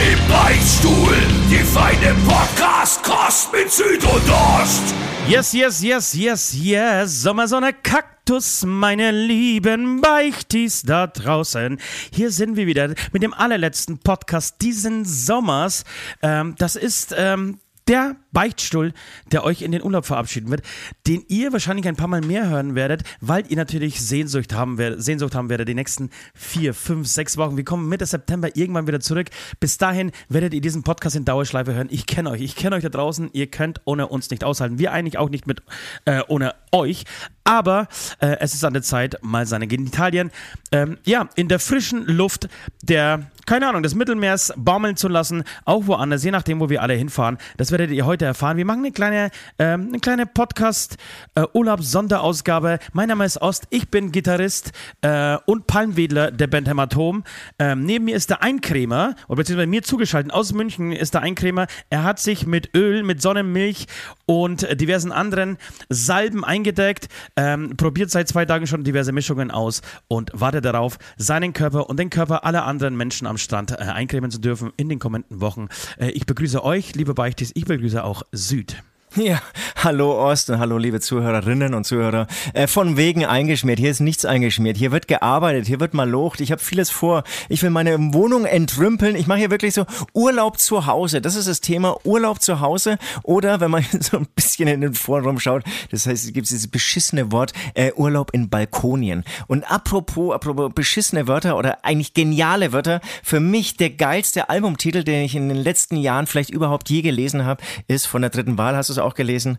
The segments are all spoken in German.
Im Beichtstuhl, die feine Podcast-Kost mit Süd und Ost. Yes, yes, yes, yes, yes. Sommersonne Kaktus, meine lieben Beichtis da draußen. Hier sind wir wieder mit dem allerletzten Podcast diesen Sommers. Ähm, das ist ähm, der Beichtstuhl, der euch in den Urlaub verabschieden wird, den ihr wahrscheinlich ein paar Mal mehr hören werdet, weil ihr natürlich Sehnsucht haben, werdet, Sehnsucht haben werdet die nächsten vier, fünf, sechs Wochen. Wir kommen Mitte September irgendwann wieder zurück. Bis dahin werdet ihr diesen Podcast in Dauerschleife hören. Ich kenne euch, ich kenne euch da draußen. Ihr könnt ohne uns nicht aushalten. Wir eigentlich auch nicht mit äh, ohne euch. Aber äh, es ist an der Zeit, mal seine Genitalien ähm, ja, in der frischen Luft der, keine Ahnung, des Mittelmeers baumeln zu lassen, auch woanders, je nachdem, wo wir alle hinfahren. Das werdet ihr heute erfahren. Wir machen eine kleine, ähm, eine kleine Podcast-Urlaubs-Sonderausgabe. mein Name ist Ost, ich bin Gitarrist äh, und Palmwedler der Band Hämatom. Ähm, neben mir ist der Eincremer, oder beziehungsweise mir zugeschaltet aus München ist der Eincremer. Er hat sich mit Öl, mit Sonnenmilch und diversen anderen Salben eingedeckt ähm, probiert seit zwei Tagen schon diverse Mischungen aus und wartet darauf, seinen Körper und den Körper aller anderen Menschen am Strand äh, eincremen zu dürfen in den kommenden Wochen. Äh, ich begrüße euch, liebe Beichtis, ich begrüße auch Süd. Ja, hallo Ost und hallo liebe Zuhörerinnen und Zuhörer. Äh, von wegen eingeschmiert. Hier ist nichts eingeschmiert. Hier wird gearbeitet, hier wird malocht. Ich habe vieles vor. Ich will meine Wohnung entrümpeln. Ich mache hier wirklich so Urlaub zu Hause. Das ist das Thema Urlaub zu Hause. Oder wenn man so ein bisschen in den Forum schaut, das heißt, es gibt dieses beschissene Wort äh, Urlaub in Balkonien. Und apropos, apropos beschissene Wörter oder eigentlich geniale Wörter, für mich der geilste Albumtitel, den ich in den letzten Jahren vielleicht überhaupt je gelesen habe, ist von der dritten Wahl. Hast du auch gelesen.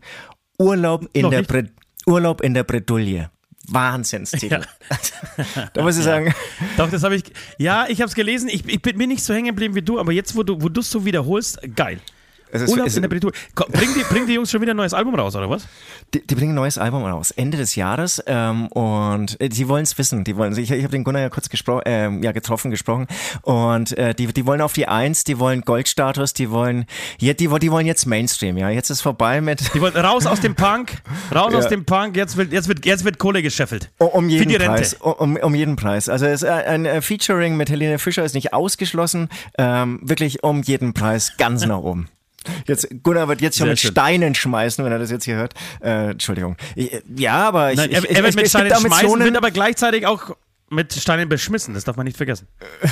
Urlaub in, der, Bre Urlaub in der Bredouille. Wahnsinnstitel. Ja. da muss ich ja. sagen. Doch, das habe ich. Ja, ich habe es gelesen. Ich, ich, bin nicht so hängen geblieben wie du, aber jetzt, wo du es so wiederholst, geil. Es ist, Urlaub es in der Bretouille. Bringen die, bring die Jungs schon wieder ein neues Album raus, oder was? Die, die bringen ein neues Album raus, Ende des Jahres. Ähm, und äh, die wollen es wissen. Die wollen, ich ich habe den Gunnar ja kurz gespro ähm, ja, getroffen, gesprochen. Und äh, die, die wollen auf die Eins, die wollen Goldstatus, die wollen, ja, die, die wollen jetzt Mainstream, ja. Jetzt ist vorbei mit. Die wollen raus aus dem Punk, raus ja. aus dem Punk, jetzt wird, jetzt wird, jetzt wird Kohle gescheffelt. Um, um jeden Preis. Um, um jeden Preis. Also es, ein, ein Featuring mit Helene Fischer ist nicht ausgeschlossen. Ähm, wirklich um jeden Preis ganz nach oben. Jetzt, Gunnar wird jetzt schon mit schön. Steinen schmeißen, wenn er das jetzt hier hört. Äh, Entschuldigung. Ich, ja, aber ich, Nein, er, ich, er wird mit Steinen schmeißen, wird aber gleichzeitig auch mit Steinen beschmissen, das darf man nicht vergessen.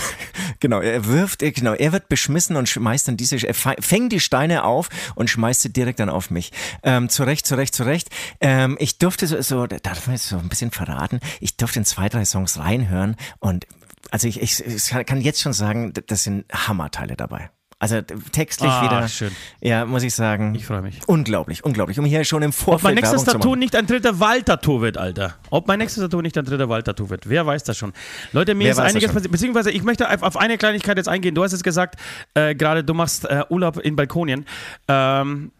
genau, er wirft, genau, er wird beschmissen und schmeißt dann diese, er fängt die Steine auf und schmeißt sie direkt dann auf mich. Ähm, zurecht, zurecht, zurecht. Ähm, ich durfte so, so, darf man jetzt so ein bisschen verraten, ich durfte in zwei, drei Songs reinhören und also ich, ich, ich kann jetzt schon sagen, das sind Hammerteile dabei. Also textlich ah, wieder. Schön. Ja, muss ich sagen. Ich freue mich. Unglaublich, unglaublich. Um hier schon im Vorfeld. Ob mein nächstes Tattoo nicht ein dritter Waldtattoo wird, Alter. Ob mein nächstes Tattoo nicht ein dritter Waldtattoo wird. Wer weiß das schon? Leute, mir Wer ist einiges passiert. Beziehungsweise, ich möchte auf eine Kleinigkeit jetzt eingehen. Du hast jetzt gesagt, äh, gerade du machst äh, Urlaub in Balkonien. Ähm,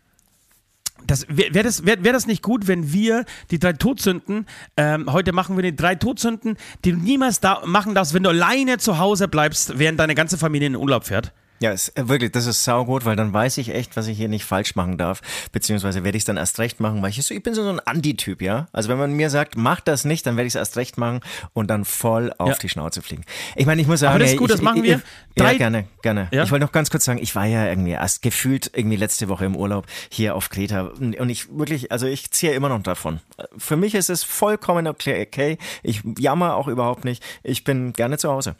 wäre wär das, wär, wär das nicht gut, wenn wir die drei Todsünden, ähm, heute machen wir die drei Todsünden, die du niemals da machen darfst, wenn du alleine zu Hause bleibst, während deine ganze Familie in den Urlaub fährt? Ja, ist, äh, wirklich, das ist saugut, weil dann weiß ich echt, was ich hier nicht falsch machen darf. Beziehungsweise werde ich es dann erst recht machen, weil ich, so, ich bin so ein Anti-Typ, ja. Also wenn man mir sagt, mach das nicht, dann werde ich es erst recht machen und dann voll auf ja. die Schnauze fliegen. Ich meine, ich muss sagen, Aber das ist gut, ich, das machen wir. Ich, ja, gerne, gerne. Ja? Ich wollte noch ganz kurz sagen, ich war ja irgendwie erst gefühlt irgendwie letzte Woche im Urlaub hier auf Kreta und ich wirklich, also ich ziehe immer noch davon. Für mich ist es vollkommen okay. Ich jammer auch überhaupt nicht. Ich bin gerne zu Hause.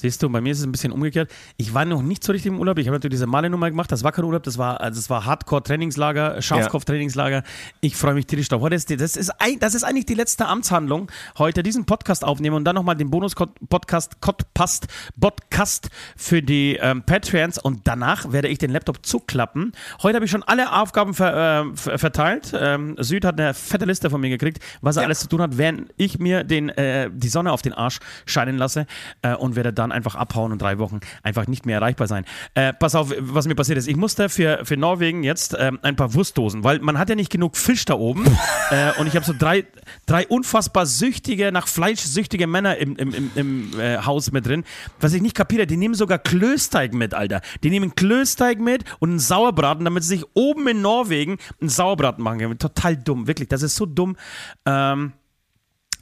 Siehst du, bei mir ist es ein bisschen umgekehrt. Ich war noch nicht so richtig im Urlaub. Ich habe natürlich diese Male-Nummer gemacht. Das war kein Urlaub, das war, also das war Hardcore-Trainingslager, Schafkopf-Trainingslager. Ich freue mich tierisch drauf. Das ist, das, ist, das ist eigentlich die letzte Amtshandlung. Heute diesen Podcast aufnehmen und dann nochmal den Bonus-Podcast Podcast, Podcast für die ähm, Patreons und danach werde ich den Laptop zuklappen. Heute habe ich schon alle Aufgaben ver, äh, verteilt. Ähm, Süd hat eine fette Liste von mir gekriegt, was er ja. alles zu tun hat, während ich mir den, äh, die Sonne auf den Arsch scheinen lasse äh, und werde dann dann einfach abhauen und drei Wochen einfach nicht mehr erreichbar sein. Äh, pass auf, was mir passiert ist. Ich musste für, für Norwegen jetzt ähm, ein paar Wurstdosen, weil man hat ja nicht genug Fisch da oben. äh, und ich habe so drei, drei unfassbar süchtige, nach Fleisch süchtige Männer im, im, im, im äh, Haus mit drin. Was ich nicht kapiere, die nehmen sogar Klösteig mit, Alter. Die nehmen Klösteig mit und einen Sauerbraten, damit sie sich oben in Norwegen einen Sauerbraten machen können. Total dumm, wirklich. Das ist so dumm. Ähm,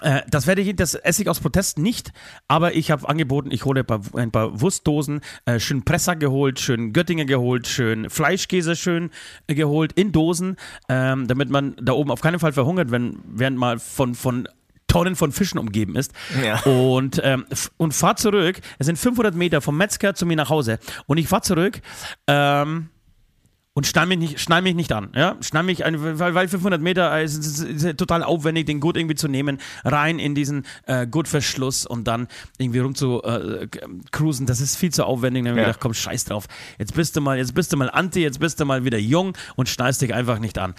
äh, das werde ich, das esse ich aus Protest nicht, aber ich habe angeboten, ich hole ein paar, ein paar Wurstdosen, äh, schön Presser geholt, schön Göttinger geholt, schön Fleischkäse schön äh, geholt in Dosen, ähm, damit man da oben auf keinen Fall verhungert, wenn während mal von, von Tonnen von Fischen umgeben ist. Ja. Und, ähm, und fahr zurück. Es sind 500 Meter vom Metzger zu mir nach Hause. Und ich fahr zurück. Ähm, und schnall mich nicht, schnall mich nicht an. Ja? Schnall mich, ein, weil, weil 500 Meter äh, ist, ist, ist, total aufwendig, den Gurt irgendwie zu nehmen, rein in diesen äh, Gurtverschluss und dann irgendwie rum zu äh, cruisen. Das ist viel zu aufwendig. Dann habe ich ja. gedacht, komm, scheiß drauf. Jetzt bist du mal, jetzt bist du mal anti, jetzt bist du mal wieder jung und schnallst dich einfach nicht an.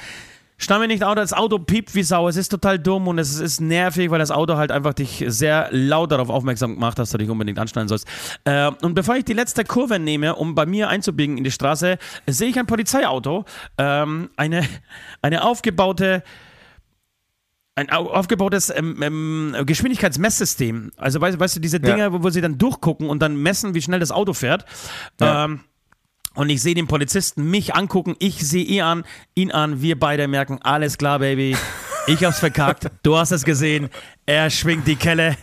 Stamm mir nicht Auto, das Auto piept wie Sau. Es ist total dumm und es ist nervig, weil das Auto halt einfach dich sehr laut darauf aufmerksam macht, dass du dich unbedingt anschneiden sollst. Äh, und bevor ich die letzte Kurve nehme, um bei mir einzubiegen in die Straße, sehe ich ein Polizeiauto, ähm, eine, eine aufgebaute ein aufgebautes ähm, ähm, Geschwindigkeitsmesssystem. Also weißt, weißt, du, diese Dinger, ja. wo, wo, sie dann durchgucken und dann messen, wie schnell das Auto fährt. Ja. Ähm, und ich sehe den Polizisten mich angucken, ich sehe ihn an, ihn an, wir beide merken, alles klar, Baby. Ich hab's verkackt, du hast es gesehen. Er schwingt die Kelle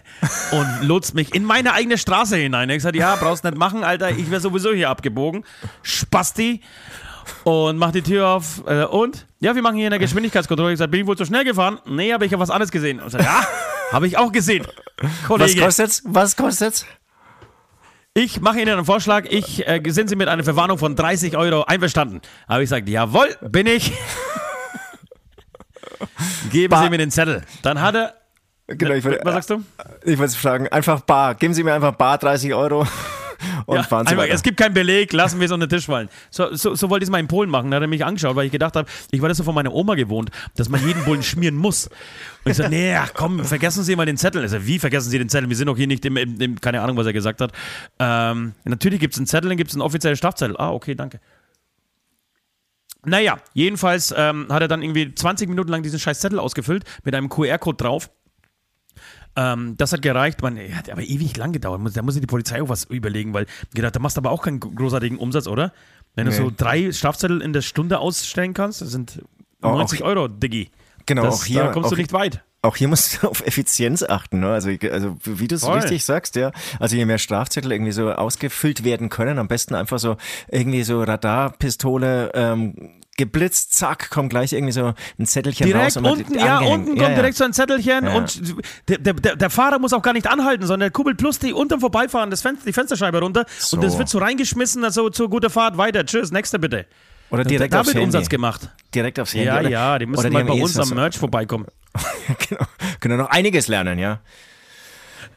und lotst mich in meine eigene Straße hinein. Ich sage, ja, brauchst nicht machen, Alter, ich wäre sowieso hier abgebogen. Spasti. Und mach die Tür auf. Äh, und? Ja, wir machen hier eine Geschwindigkeitskontrolle. Ich sage, bin ich wohl zu schnell gefahren? Nee, aber ich habe was anderes gesehen. Und ich sage, ja, habe ich auch gesehen. Kollege. Was kostet's? Was kostet's? Ich mache Ihnen einen Vorschlag. Ich äh, sind Sie mit einer Verwarnung von 30 Euro einverstanden? Habe ich gesagt, jawohl, bin ich. Geben bar. Sie mir den Zettel. Dann hat er. Genau, ich wollte, was sagst du? Ich wollte fragen, einfach bar. Geben Sie mir einfach bar 30 Euro und ja, fahren einfach, Es gibt keinen Beleg, lassen wir es unter den Tisch fallen. So, so, so wollte ich es mal in Polen machen. Da hat er mich angeschaut, weil ich gedacht habe, ich war das so von meiner Oma gewohnt, dass man jeden Bullen schmieren muss. Und ich so, nee, ach komm, vergessen Sie mal den Zettel. Er so, wie vergessen Sie den Zettel? Wir sind doch hier nicht im, im, im keine Ahnung, was er gesagt hat. Ähm, natürlich gibt es einen Zettel, dann gibt es einen offiziellen Strafzettel. Ah, okay, danke. Naja, jedenfalls ähm, hat er dann irgendwie 20 Minuten lang diesen scheiß Zettel ausgefüllt mit einem QR-Code drauf. Ähm, das hat gereicht. Man hat aber ewig lang gedauert. Da muss sich die Polizei auch was überlegen, weil gedacht, da machst du aber auch keinen großartigen Umsatz, oder? Wenn nee. du so drei Strafzettel in der Stunde ausstellen kannst, das sind 90 auch, Euro, Diggi. Genau, das, auch hier. Da kommst auch, du nicht weit. Auch hier musst du auf Effizienz achten, ne? Also, also wie du es richtig sagst, ja. Also je mehr Strafzettel irgendwie so ausgefüllt werden können, am besten einfach so irgendwie so Radarpistole ähm, geblitzt, zack, kommt gleich irgendwie so ein Zettelchen direkt raus. Unten, ja, unten kommt ja, direkt so ein Zettelchen ja. und der, der, der, Fahrer muss auch gar nicht anhalten, sondern der kuppelt plus die unterm Vorbeifahren das Fenster, die Fensterscheibe runter so. und das wird so reingeschmissen, also zur gute Fahrt, weiter, tschüss, nächste bitte. Oder direkt da, aufs wird Umsatz gemacht. Direkt aufs Handy. Ja, oder, ja, die müssen mal bei uns am Merch vorbeikommen. genau. Können noch einiges lernen, ja.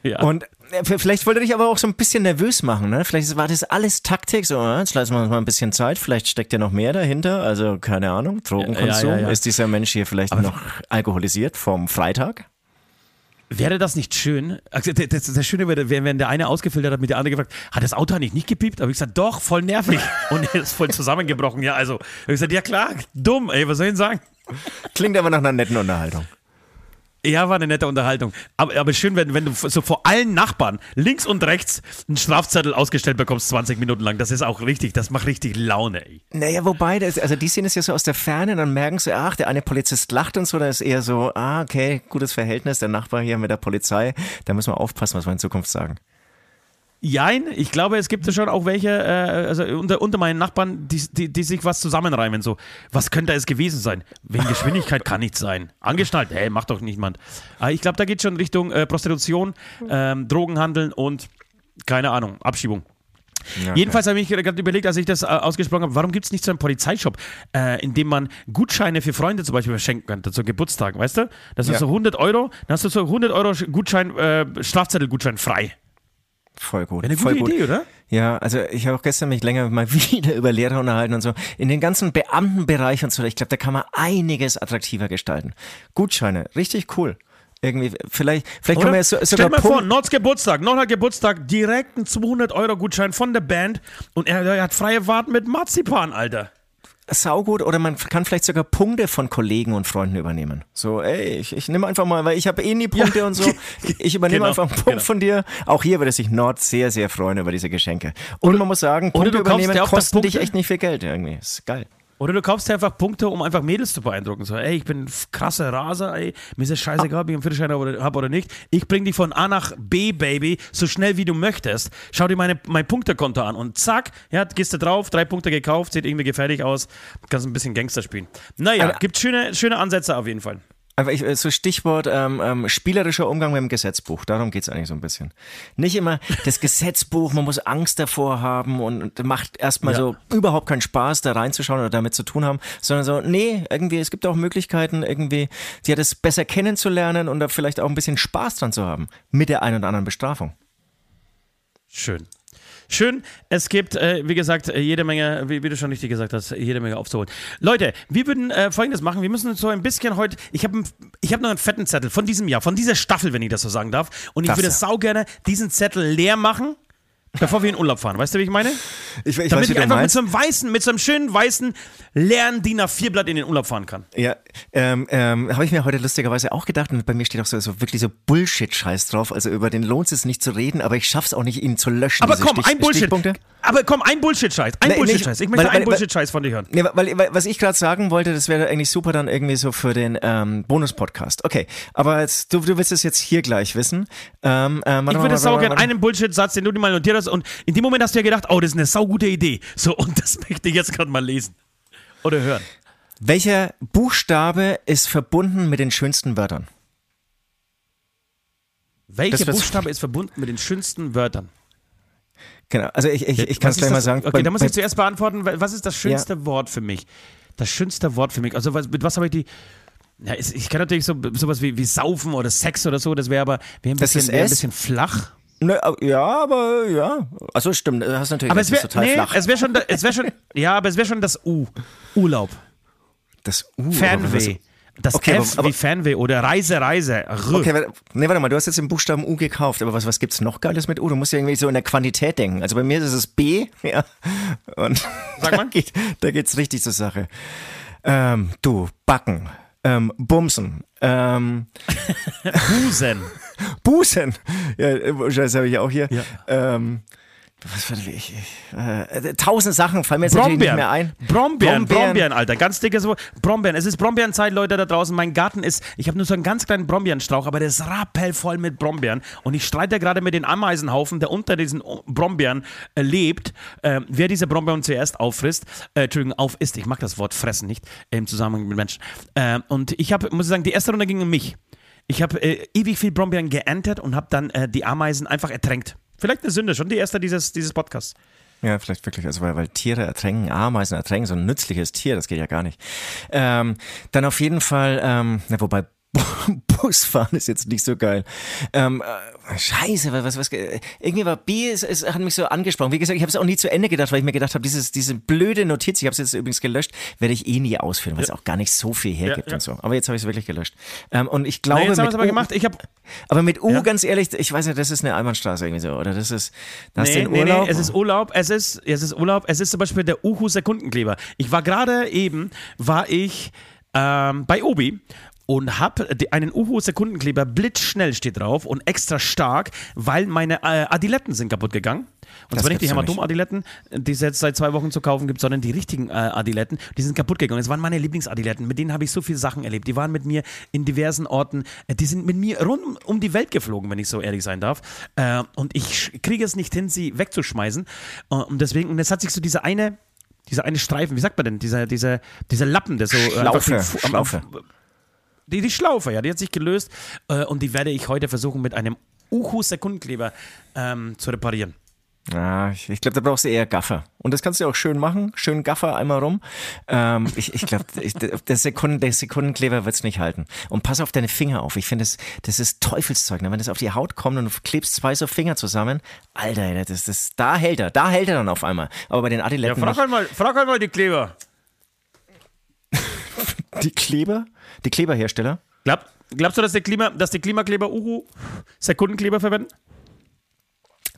Ja. Und vielleicht wollte dich aber auch so ein bisschen nervös machen, ne? Vielleicht war das alles Taktik, so, äh, jetzt lassen wir uns mal ein bisschen Zeit, vielleicht steckt ja noch mehr dahinter, also keine Ahnung, Drogenkonsum. Ja, ja, ja, Ist dieser Mensch hier vielleicht aber noch alkoholisiert vom Freitag? Wäre das nicht schön? Also, das, das Schöne wäre, wenn der eine ausgefiltert hat, mit der andere gefragt, hat das Auto nicht nicht gepiept? Aber ich gesagt, doch, voll nervig. Und er ist voll zusammengebrochen. Ja, also, ich gesagt, ja klar, dumm, ey, was soll ich denn sagen? Klingt aber nach einer netten Unterhaltung. Ja, war eine nette Unterhaltung. Aber, aber schön, wenn, wenn du so vor allen Nachbarn links und rechts einen Strafzettel ausgestellt bekommst, 20 Minuten lang. Das ist auch richtig, das macht richtig Laune, ey. Naja, wobei, das, also die sehen es ja so aus der Ferne, dann merken sie, ach, der eine Polizist lacht und so, da ist eher so, ah, okay, gutes Verhältnis, der Nachbar hier mit der Polizei, da müssen wir aufpassen, was wir in Zukunft sagen. Jein, ich glaube, es gibt schon auch welche, äh, also unter, unter meinen Nachbarn, die, die, die sich was zusammenreimen. So, was könnte es gewesen sein? Wegen Geschwindigkeit kann nichts sein. Angeschnallt, hey, macht doch niemand. Aber ich glaube, da geht schon Richtung äh, Prostitution, ähm, Drogenhandeln und keine Ahnung, Abschiebung. Ja, Jedenfalls habe ich gerade überlegt, als ich das äh, ausgesprochen habe, warum gibt es nicht so einen Polizeishop, äh, in dem man Gutscheine für Freunde zum Beispiel verschenken könnte, zu Geburtstagen, weißt du? Das ist ja. so 100 Euro, dann hast du so 100 Euro Gutschein, äh, Strafzettelgutschein frei. Voll gut. Eine voll gute gut. Idee, oder? Ja, also ich habe auch gestern mich länger mal wieder über Lehrer unterhalten und so. In den ganzen Beamtenbereich und so, ich glaube, da kann man einiges attraktiver gestalten. Gutscheine, richtig cool. Irgendwie, vielleicht, vielleicht können wir ja so, Stell sogar dir mal vor, Nords Geburtstag, Nord hat Geburtstag, direkt ein 200-Euro-Gutschein von der Band und er, er hat freie Fahrt mit Marzipan, Alter. Saugut oder man kann vielleicht sogar Punkte von Kollegen und Freunden übernehmen. So, ey, ich, ich nehme einfach mal, weil ich habe eh nie Punkte Ja. und so. Ich übernehme Genau, einfach einen Punkt genau. von dir. Auch hier würde sich Nord sehr, sehr freuen über diese Geschenke. Und man muss sagen, Punkte übernehmen kosten dich echt nicht viel Geld irgendwie. Ist geil. Oder du kaufst dir einfach Punkte, um einfach Mädels zu beeindrucken. So, ey, ich bin ein krasser Raser, ey, mir ist es scheißegal, ob ich einen Führerschein habe oder, hab oder nicht. Ich bring dich von A nach B, Baby, so schnell wie du möchtest. Schau dir meine, mein Punktekonto an und zack, ja, gehst du drauf, drei Punkte gekauft, sieht irgendwie gefährlich aus, kannst ein bisschen Gangster spielen. Naja, gibt schöne, schöne Ansätze auf jeden Fall. Einfach ich, so Stichwort ähm, ähm, spielerischer Umgang mit dem Gesetzbuch. Darum geht's eigentlich so ein bisschen. Nicht immer das Gesetzbuch, man muss Angst davor haben und, und macht erstmal Ja. so überhaupt keinen Spaß, da reinzuschauen oder damit zu tun haben, sondern so, nee, irgendwie, es gibt auch Möglichkeiten, irgendwie, ja, das besser kennenzulernen und da vielleicht auch ein bisschen Spaß dran zu haben. Mit der einen oder anderen Bestrafung. Schön. Schön, es gibt, äh, wie gesagt, äh, jede Menge, wie, wie du schon richtig gesagt hast, jede Menge aufzuholen. Leute, wir würden äh, folgendes machen. Wir müssen so ein bisschen heute, ich habe ich hab noch einen fetten Zettel von diesem Jahr, von dieser Staffel, wenn ich das so sagen darf. Und ich Darfst würde sau gerne diesen Zettel leer machen, bevor wir in Urlaub fahren. Weißt du, wie ich meine? Ich, ich Damit ich einfach mit so einem weißen, mit so einem schönen weißen leeren DIN A4-Blatt in den Urlaub fahren kann. Ja, ähm, ähm, habe ich mir heute lustigerweise auch gedacht und bei mir steht auch so, so wirklich so Bullshit-Scheiß drauf. Also über den lohnt es nicht zu reden, aber ich schaff's auch nicht, ihn zu löschen. Aber komm, Stich- ein Bullshit. Aber komm, ein Bullshit-Scheiß. Ein Bullshit-Scheiß. Ich möchte weil- einen Bullshit-Scheiß von dir hören. Nee, weil, weil was ich gerade sagen wollte, das wäre eigentlich super dann irgendwie so für den ähm, Bonus-Podcast. Okay, aber jetzt, du, du willst es jetzt hier gleich wissen. Ähm, ähm, Ich würde sau gerne einen Bullshit-Satz, den du dir mal notiert hast und in dem Moment hast du ja gedacht, oh, das ist eine saugute Idee. So, und das möchte ich jetzt gerade mal lesen. Oder hören. Welcher Buchstabe ist verbunden mit den schönsten Wörtern? Welcher Das Buchstabe ist verbunden mit den schönsten Wörtern? Genau, also ich, ich, ich kann es gleich mal das? sagen. Okay, Bei- da muss ich zuerst beantworten, was ist das schönste Wort für mich? Das schönste Wort für mich. Also, was, mit was habe ich die. Ja, ich kann natürlich so sowas wie, wie Saufen oder Sex oder so, das wäre aber wär ein, Das bisschen, ist wär ein bisschen flach. Ne, ja, aber ja. Also stimmt, du hast natürlich Aber es das wäre ist total nee, flach. es wär schon, es wär schon, ja, aber es wäre schon das U. Urlaub. das U. Fernweh. Das Okay, F aber- wie Fernweh oder Reise, Reise. R. Okay, warte, nee, warte mal, du hast jetzt den Buchstaben U gekauft, aber was, was gibt's noch Geiles mit U? Du musst ja irgendwie so in der Quantität denken. Also bei mir ist es B, ja. Und Sag mal. Da, geht, da geht's richtig zur Sache. Ähm, du, Backen, ähm, Bumsen, ähm, Busen. Busen. Ja, äh, das habe ich auch hier. Ja. Ähm, was war das? Ich, ich, äh, tausend Sachen fallen mir jetzt natürlich nicht Brombeeren. mehr ein. Brombeeren, Brombeeren. Brombeeren, Alter. Ganz dickes Wort. Brombeeren. Es ist Brombeerenzeit, Leute da draußen. Mein Garten ist, ich habe nur so einen ganz kleinen Brombeerenstrauch, aber der ist rappelvoll mit Brombeeren. Und ich streite gerade mit den Ameisenhaufen, der unter diesen Brombeeren äh, lebt, äh, wer diese Brombeeren zuerst auffrisst, äh, Entschuldigung, aufisst. Ich mag das Wort fressen nicht äh, im Zusammenhang mit Menschen. Äh, und ich habe, muss ich sagen, die erste Runde ging um mich. Ich habe äh, ewig viel Brombeeren geerntet und habe dann äh, die Ameisen einfach ertränkt. Vielleicht eine Sünde, schon die erste dieses, dieses Podcasts. Ja, vielleicht wirklich, also weil, weil Tiere ertränken, Ameisen ertränken, so ein nützliches Tier, das geht ja gar nicht. Ähm, dann auf jeden Fall, ähm, na, wobei Busfahren ist jetzt nicht so geil. Ähm, äh, scheiße, was, was, äh, irgendwie war B, es, es hat mich so angesprochen. Wie gesagt, ich habe es auch nie zu Ende gedacht, weil ich mir gedacht habe, dieses, diese blöde Notiz, ich habe es jetzt übrigens gelöscht, werde ich eh nie ausführen, weil es auch gar nicht so viel hergibt ja. und so. Aber jetzt habe ich es wirklich gelöscht. Ähm, und ich glaube, jetzt haben wir mit aber U- gemacht. Ich habe aber mit U, Ja. ganz ehrlich, ich weiß nicht, das ist eine Einbahnstraße irgendwie so, oder das ist, da hast du Nee, den nee, Urlaub. nee, es ist Urlaub, es ist, es ist Urlaub, es ist zum Beispiel der Uhu Sekundenkleber. Ich war gerade eben, war ich ähm, bei Obi und habe einen Uhu Sekundenkleber blitzschnell steht drauf und extra stark, weil meine äh, Adiletten sind kaputt gegangen. Und Das zwar nicht die. Hämatom-Adiletten, die es jetzt seit zwei Wochen zu kaufen gibt, sondern die richtigen äh, Adiletten. Die sind kaputt gegangen. Das waren meine Lieblingsadiletten. Mit denen habe ich so viele Sachen erlebt. Die waren mit mir in diversen Orten. Äh, Die sind mit mir rund um die Welt geflogen, wenn ich so ehrlich sein darf. Äh, und ich kriege es nicht hin, sie wegzuschmeißen. Äh, und deswegen, und jetzt hat sich so diese eine, dieser eine Streifen, wie sagt man denn, dieser, dieser, dieser Lappen, der so Schlaufe, am- Schlaufe. Die, die Schlaufe, ja, die hat sich gelöst. Äh, und die werde ich heute versuchen, mit einem Uhu-Sekundenkleber ähm, zu reparieren. Ja, ich, ich glaube, da brauchst du eher Gaffer. Und das kannst du auch schön machen. Schön Gaffer einmal rum. Ähm, ich ich glaube, der, Sekunden, der Sekundenkleber wird's nicht halten. Und pass auf deine Finger auf. Ich finde, das, das ist Teufelszeug. Ne? Wenn das auf die Haut kommt und du klebst zwei so Finger zusammen, Alter, das, das, da hält er. Da hält er dann auf einmal. Aber bei den Ja, Adiletten frag nicht. halt frag halt mal die Kleber. Die Kleber? Die Kleberhersteller? Klappt? glaubst du, dass die, Klima, dass die Klimakleber Uhu Sekundenkleber verwenden?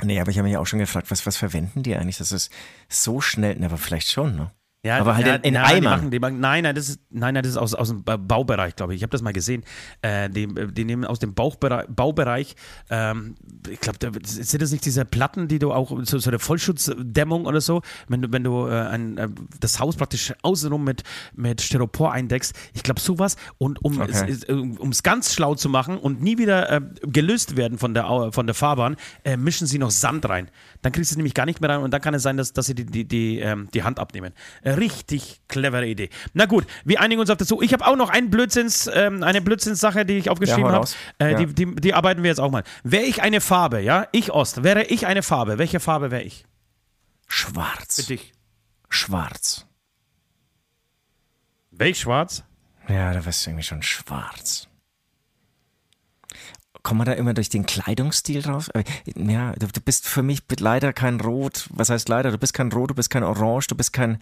Nee, aber ich habe mich auch schon gefragt, was, was verwenden die eigentlich? Das ist so schnell, na, aber vielleicht schon, ne? Ja, aber halt ja, in, in nein, die machen, die machen, nein, nein, das ist, nein, nein, das ist aus, aus dem Ba- Baubereich, glaube ich. Ich habe das mal gesehen. Äh, die, die nehmen aus dem Bauchbereich, Baubereich ähm, ich glaube, da, sind das nicht diese Platten, die du auch, so, so eine Vollschutzdämmung oder so, wenn du, wenn du äh, ein, äh, das Haus praktisch außenrum mit, mit Styropor eindeckst. Ich glaube, sowas. Und um Okay. es ganz schlau zu machen und nie wieder äh, gelöst werden von der, von der Fahrbahn, äh, mischen sie noch Sand rein. Dann kriegst du es nämlich gar nicht mehr rein und dann kann es sein, dass, dass sie die, die, die, ähm, die Hand abnehmen. Äh, Richtig clevere Idee. Na gut, wir einigen uns auf das so. Ich habe auch noch einen Blödsinns, ähm, eine Blödsinnssache, die ich aufgeschrieben Ja, habe. Äh, Ja. die, die, die arbeiten wir jetzt auch mal. Wäre ich eine Farbe, ja? Ich Ost, wäre ich eine Farbe. Welche Farbe wäre ich? Schwarz. dich. Schwarz. Wäre ich schwarz? Ja, da wärst du irgendwie schon schwarz. Kommt man da immer durch den Kleidungsstil drauf? Aber, Ja, du, du bist für mich leider kein Rot. Was heißt leider? Du bist kein Rot, du bist kein Orange, du bist kein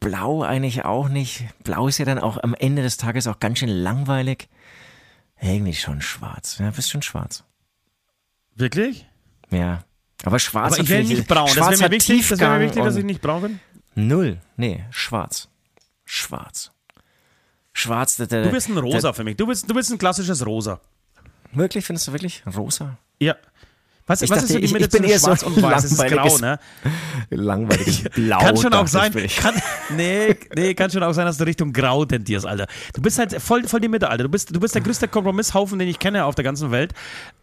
Blau eigentlich auch nicht. Blau ist ja dann auch am Ende des Tages auch ganz schön langweilig. Irgendwie schon schwarz. Ja, bist schon schwarz. Wirklich? Ja. Aber schwarz Aber ich viel- nicht braun. Das Schwarz wäre mir wichtig, das wäre mir wichtig dass ich nicht braun bin. Null. Nee, schwarz. Schwarz. Schwarz, der, der, Du bist ein Rosa für mich. Du bist, du bist ein klassisches Rosa. Wirklich, findest du wirklich? Rosa? Ja. Was, Ich was dachte, ist so die ich- Mitte ich bin zwischen eher so schwarz und weiß? Es ist grau, ne? Langweiliges Blau. Kann schon auch sein. Kann, nee, nee, kann schon auch sein, dass du Richtung Grau tendierst, Alter. Du bist halt voll, voll die Mitte, Alter. Du bist, du bist der größte Kompromisshaufen, den ich kenne auf der ganzen Welt.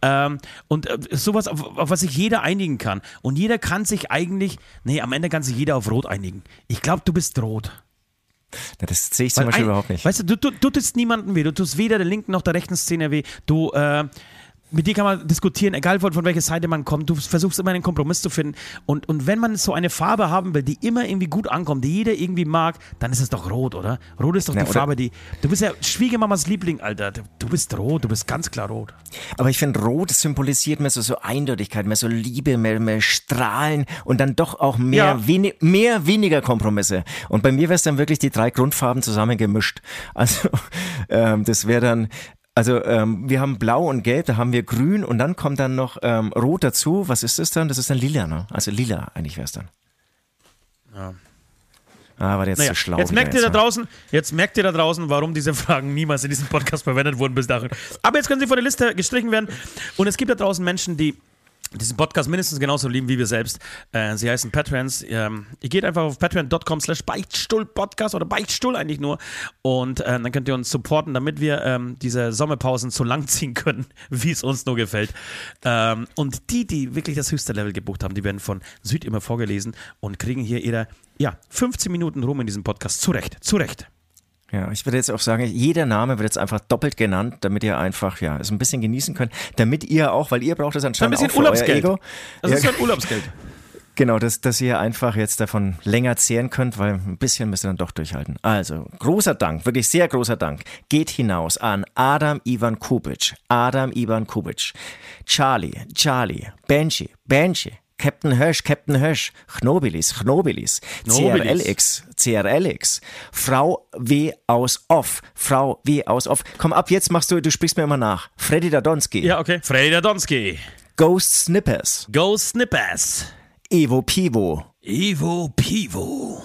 Ähm, und äh, sowas, auf, auf was sich jeder einigen kann. Und jeder kann sich eigentlich, nee, am Ende kann sich jeder auf Rot einigen. Ich glaube, du bist rot. Das sehe ich zum Weil Beispiel ein- überhaupt nicht. Weißt du, du, du, du tust niemandem weh. Du tust weder der linken noch der rechten Szene weh. Du, äh, mit dir kann man diskutieren, egal von, von welcher Seite man kommt. Du versuchst immer einen Kompromiss zu finden. Und, und wenn man so eine Farbe haben will, die immer irgendwie gut ankommt, die jeder irgendwie mag, dann ist es doch rot, oder? Rot ist doch Ja, die Farbe, die. Du bist ja Schwiegermamas Liebling, Alter. Du, bist rot, du bist ganz klar rot. Aber ich finde, Rot symbolisiert mehr so, so Eindeutigkeit, mehr so Liebe, mehr, mehr Strahlen und dann doch auch mehr, Ja. wenig, mehr weniger Kompromisse. Und bei mir wäre es dann wirklich die drei Grundfarben zusammen gemischt. Also ähm, das wäre dann, also ähm, wir haben Blau und Gelb, da haben wir Grün und dann kommt dann noch ähm, Rot dazu. Was ist das dann? Das ist dann Lila, ne? Also Lila eigentlich wäre es dann. Ja. Ah, war jetzt Naja, zu schlau. jetzt merkt ihr da mal. draußen, jetzt merkt ihr da draußen, warum diese Fragen niemals in diesem Podcast verwendet wurden bis dahin. Aber jetzt können sie von der Liste gestrichen werden. Und es gibt da draußen Menschen, die diesen Podcast mindestens genauso lieben wie wir selbst. Äh, sie heißen Patreons. Ähm, ihr geht einfach auf patreon.com slash beichtstuhl-podcast oder beichtstuhl eigentlich nur und äh, dann könnt ihr uns supporten, damit wir ähm, diese Sommerpausen so lang ziehen können, wie es uns nur gefällt. Ähm, und die, die wirklich das höchste Level gebucht haben, die werden von Süd immer vorgelesen und kriegen hier ihre, ja, 15 Minuten rum in diesem Podcast. Zurecht, zurecht. Ja, ich würde jetzt auch sagen, jeder Name wird jetzt einfach doppelt genannt, damit ihr einfach ja es ein bisschen genießen könnt, damit ihr auch, weil ihr braucht es Ein anscheinend bisschen auch für euer Urlaubsgeld. Ego. Das ja, ist ja ein Urlaubsgeld. genau, dass, dass ihr einfach jetzt davon länger zehren könnt, weil ein bisschen müsst ihr dann doch durchhalten. Also, großer Dank, wirklich sehr großer Dank. Geht hinaus an Adam Ivan Kubic, Adam Ivan Kubic, Charlie, Charlie, Benji, Benji, Captain Hösch, Captain Hösch, Chnobilis, Chnobilis. CRLX, CRLX, Frau W. aus Off, Frau W. aus Off. Komm ab, jetzt machst du, du sprichst mir immer nach. Freddy Dadonski, Ja, okay. Freddy Donski. Ghost Snippers, Go Snippers. Evo Pivo, Ivo Pivo.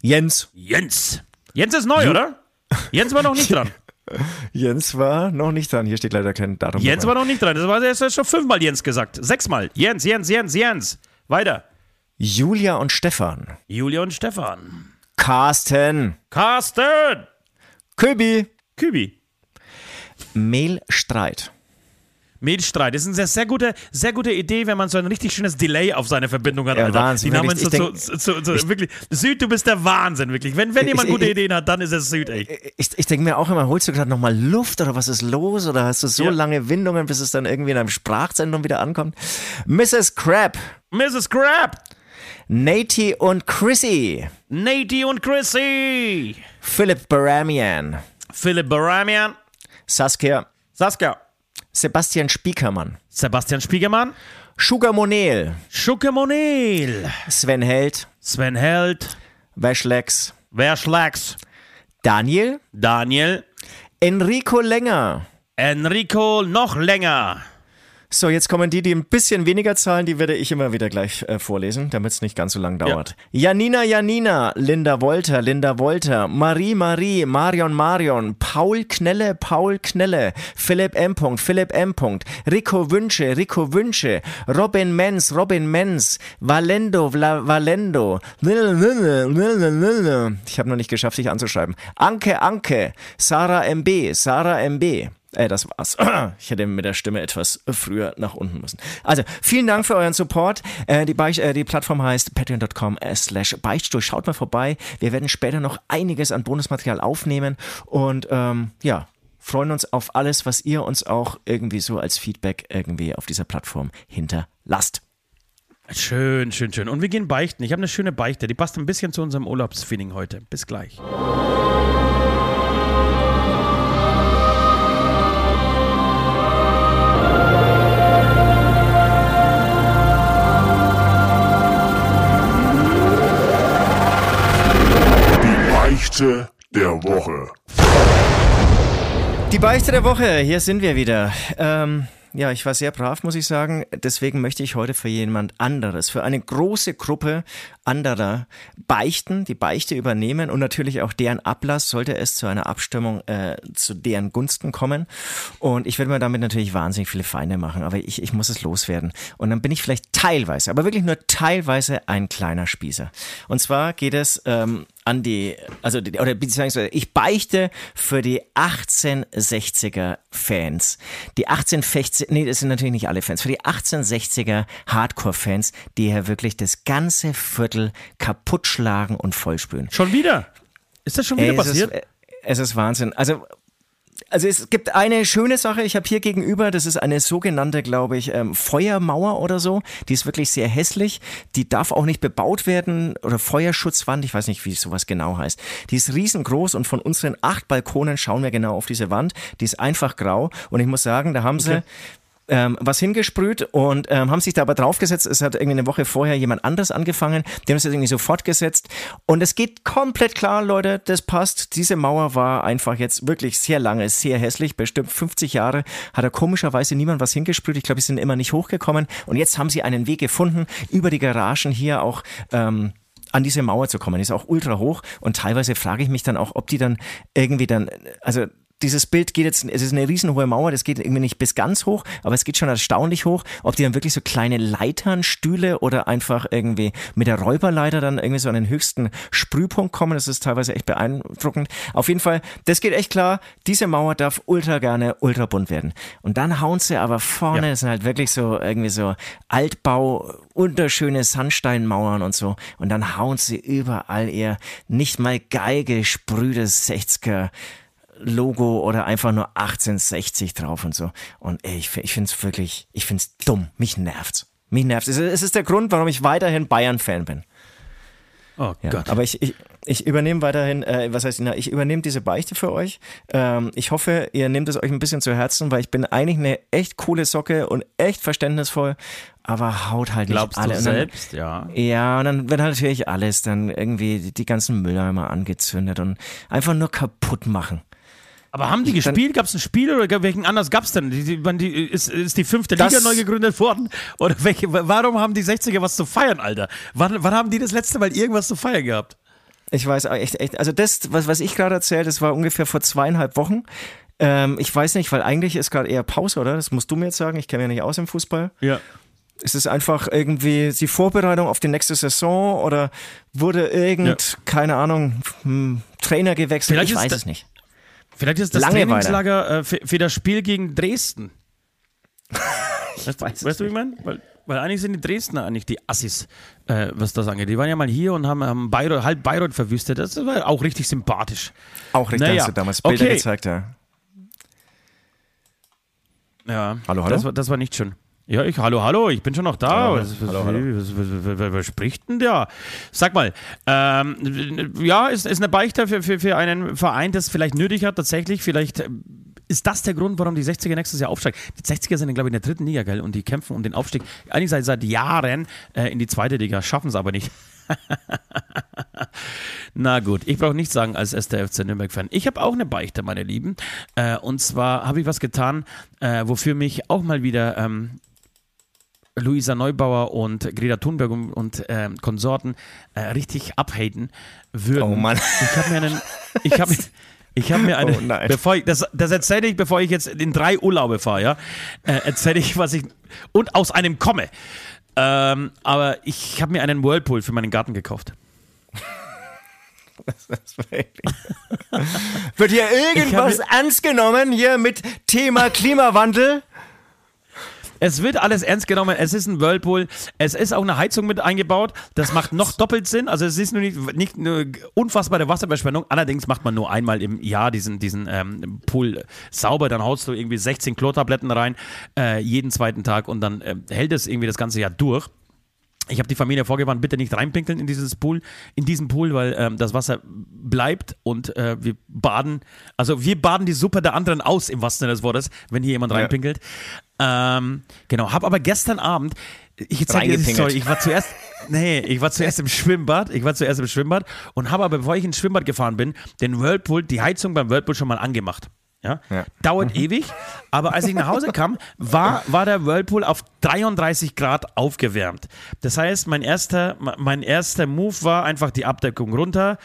Jens. Jens. Jens ist neu, oder? Jens war noch nicht dran. Jens war noch nicht dran. Hier steht leider kein Datum. Jens dabei. war noch nicht dran. Das war ist schon fünfmal Jens gesagt. Sechsmal. Jens, Jens, Jens, Jens. Weiter. Julia und Stefan. Julia und Stefan. Carsten. Carsten. Köbi. Kübi. Mehlstreit. Mehlstreit. Das ist eine sehr, sehr gute, sehr gute Idee, wenn man so ein richtig schönes Delay auf seine Verbindung hat. Ja, Alter. Wahnsinn, Die Namen wirklich. so, Ich so, so, so, wirklich. Süd, du bist der Wahnsinn, wirklich. Wenn, wenn jemand ich- gute ich- Ideen hat, dann ist es Süd, ey. Ich, ich denke mir auch immer, holst du gerade nochmal Luft oder was ist los? Oder hast du so Ja. lange Windungen, bis es dann irgendwie in einem Sprachzentrum wieder ankommt? Mrs. Crab. Mrs. Crab. Nati und Chrissy. Nati und Chrissy. Philip Baramian. Philipp Baramian. Saskia. Saskia. Sebastian Spiekermann. Sebastian Spiegelmann. Sugar Monel. Schucke Monel. Sven Held. Sven Held. Weschlex. Verschlags. Daniel. Daniel. Enrico Länger. Enrico noch länger. So, jetzt kommen die, die ein bisschen weniger zahlen, die werde ich immer wieder gleich äh, vorlesen, damit es nicht ganz so lang dauert. Ja. Janina Janina, Linda Wolter, Linda Wolter, Marie Marie, Marion Marion, Paul Knelle, Paul Knelle, Philipp M. Philipp M. Rico Wünsche, Rico Wünsche, Robin Menz, Robin Menz, Valendo, Vla, Valendo, ich habe noch nicht geschafft, dich anzuschreiben. Anke Anke, Sarah MB, Sarah MB. Äh, das war's. Ich hätte mit der Stimme etwas früher nach unten müssen. Also, vielen Dank für euren Support. Äh, die, Beich, äh, die Plattform heißt patreon.com slash Beichtstuhl. Schaut mal vorbei. Wir werden später noch einiges an Bonusmaterial aufnehmen und ähm, ja, freuen uns auf alles, was ihr uns auch irgendwie so als Feedback irgendwie auf dieser Plattform hinterlasst. Schön, schön, schön. Und wir gehen beichten. Ich habe eine schöne Beichte, die passt ein bisschen zu unserem Urlaubsfeeling heute. Bis gleich. Beichte der Woche. Die Beichte der Woche, hier sind wir wieder. Ähm, ja, ich war sehr brav, muss ich sagen. Deswegen möchte ich heute für jemand anderes, für eine große Gruppe anderer beichten, die Beichte übernehmen und natürlich auch deren Ablass, sollte es zu einer Abstimmung äh, zu deren Gunsten kommen. Und ich werde mir damit natürlich wahnsinnig viele Feinde machen, aber ich, ich muss es loswerden. Und dann bin ich vielleicht teilweise, aber wirklich nur teilweise ein kleiner Spießer. Und zwar geht es ähm, an die, also, oder beziehungsweise ich beichte für die 1860er Fans. Die 1860, nee, das sind natürlich nicht alle Fans, für die 1860er Hardcore-Fans, die ja wirklich das ganze Viertel kaputt schlagen und vollspülen. Schon wieder? Ist das schon wieder es passiert? Ist, es ist Wahnsinn. Also also es gibt eine schöne Sache, ich habe hier gegenüber, das ist eine sogenannte, glaube ich, ähm, Feuermauer oder so. Die ist wirklich sehr hässlich. Die darf auch nicht bebaut werden oder Feuerschutzwand, ich weiß nicht, wie sowas genau heißt. Die ist riesengroß und von unseren acht Balkonen schauen wir genau auf diese Wand. Die ist einfach grau und ich muss sagen, da haben sie Okay. Ähm, was hingesprüht und ähm, haben sich da aber draufgesetzt. Es hat irgendwie eine Woche vorher jemand anderes angefangen. Die haben es jetzt irgendwie so fortgesetzt. Und es geht komplett klar, Leute, das passt. Diese Mauer war einfach jetzt wirklich sehr lange, sehr hässlich. Bestimmt 50 Jahre hat da komischerweise niemand was hingesprüht. Ich glaube, die sind immer nicht hochgekommen. Und jetzt haben sie einen Weg gefunden, über die Garagen hier auch ähm, an diese Mauer zu kommen. Ist auch ultra hoch und teilweise frage ich mich dann auch, ob die dann irgendwie dann, also dieses Bild geht jetzt, es ist eine riesenhohe Mauer, das geht irgendwie nicht bis ganz hoch, aber es geht schon erstaunlich hoch, ob die dann wirklich so kleine Leitern, Stühle oder einfach irgendwie mit der Räuberleiter dann irgendwie so an den höchsten Sprühpunkt kommen, das ist teilweise echt beeindruckend. Auf jeden Fall, das geht echt klar, diese Mauer darf ultra gerne ultra bunt werden. Und dann hauen sie aber vorne, Ja. das sind halt wirklich so irgendwie so Altbau, wunderschöne Sandsteinmauern und so. Und dann hauen sie überall ihr nicht mal geil gesprühtes 60er Logo oder einfach nur 1860 drauf und so. Und ey, ich, ich finde es wirklich, ich finde es dumm. Mich nervt's. Mich nervt's. Es ist, es ist der Grund, warum ich weiterhin Bayern-Fan bin. Oh Ja, Gott. aber ich, ich, ich übernehme weiterhin, äh, was heißt, na, ich übernehme diese Beichte für euch. Ähm, ich hoffe, ihr nehmt es euch ein bisschen zu Herzen, weil ich bin eigentlich eine echt coole Socke und echt verständnisvoll, aber haut halt nicht Glaubst alle. du Und dann- selbst? Ja. Ja, und dann wird halt natürlich alles dann irgendwie die- die ganzen Mülleimer angezündet und einfach nur kaputt machen. Aber haben die gespielt? Gab es ein Spiel oder welchen anders gab es denn? Die, die, ist, ist die fünfte Das- Liga neu gegründet worden? Oder welche, warum haben die 60er was zu feiern, Alter? Wann, wann haben die das letzte Mal irgendwas zu feiern gehabt? Ich weiß auch echt, echt, also das, was, was ich gerade erzählt, das war ungefähr vor zweieinhalb Wochen. Ähm, ich weiß nicht, weil eigentlich ist gerade eher Pause, oder? Das musst du mir jetzt sagen. Ich kenne ja nicht aus im Fußball. Ja. Ist es einfach irgendwie die Vorbereitung auf die nächste Saison oder wurde irgend, keine Ahnung, hm, Trainer gewechselt? Vielleicht ich weiß da- es nicht. Vielleicht ist das Langeweile. Trainingslager äh, für, für das Spiel gegen Dresden. Weißt, weiß es weißt du, wie ich meine? Weil, weil eigentlich sind die Dresdner eigentlich die Assis, äh, was das angeht. Die waren ja mal hier und haben, haben Bayreuth, halb Bayreuth verwüstet. Das war auch richtig sympathisch. Auch richtig, Naja, hast du damals Bilder okay. gezeigt, ja. Ja. Hallo, hallo? Das war, das war nicht schön. Ja, ich, hallo, hallo, ich bin schon noch da. Hallo, was, was, hallo, hallo. Was, was, spricht denn der? Sag mal, ähm, ja, ist, ist eine Beichte für, für, für einen Verein, das vielleicht nötig hat, tatsächlich. Vielleicht äh, ist das der Grund, warum die 60er nächstes Jahr aufsteigen? Die 60er sind, glaube ich, in der dritten Liga, gell? Und die kämpfen um den Aufstieg. Eigentlich seit, seit Jahren äh, in die zweite Liga, schaffen es aber nicht. Na gut, ich brauche nichts sagen als erster FC Nürnberg-Fan. Ich habe auch eine Beichte, meine Lieben. Äh, und zwar habe ich was getan, äh, wofür mich auch mal wieder ähm, Luisa Neubauer und Greta Thunberg und, und äh, Konsorten äh, richtig abhaten würden. Oh Mann. Ich habe mir einen. Ich habe ich habe mir eine, Oh bevor ich, das, das erzähle ich, bevor ich jetzt in drei Urlaube fahre, ja, äh, erzähle ich, was ich, und aus einem komme. Ähm, aber ich habe mir einen Whirlpool für meinen Garten gekauft. Wird hier irgendwas ernst genommen hier mit Thema Klimawandel? Es wird alles ernst genommen. Es ist ein Whirlpool. Es ist auch eine Heizung mit eingebaut. Das macht noch doppelt Sinn. Also es ist nur nicht, nicht eine unfassbare Wasserverschwendung. Allerdings macht man nur einmal im Jahr diesen, diesen ähm, Pool sauber. Dann haust du irgendwie 16 Chlortabletten rein, äh, jeden zweiten Tag und dann äh, hält es irgendwie das ganze Jahr durch. Ich habe die Familie vorgewarnt, bitte nicht reinpinkeln in dieses Pool, in diesen Pool, weil ähm, das Wasser bleibt und äh, wir baden, also wir baden die Suppe der anderen aus, im wahrsten Sinne des Wortes, wenn hier jemand Ja. reinpinkelt. Ähm, genau, habe aber gestern Abend, ich zeige dir die. Story, ich war zuerst, nee, ich war zuerst im Schwimmbad, ich war zuerst im Schwimmbad und habe aber, bevor ich ins Schwimmbad gefahren bin, den Whirlpool, die Heizung beim Whirlpool schon mal angemacht. Ja? Ja. Dauert ewig, aber als ich nach Hause kam, war, war der Whirlpool auf 33 Grad aufgewärmt. Das heißt, mein erster, mein erster Move war einfach die Abdeckung runter,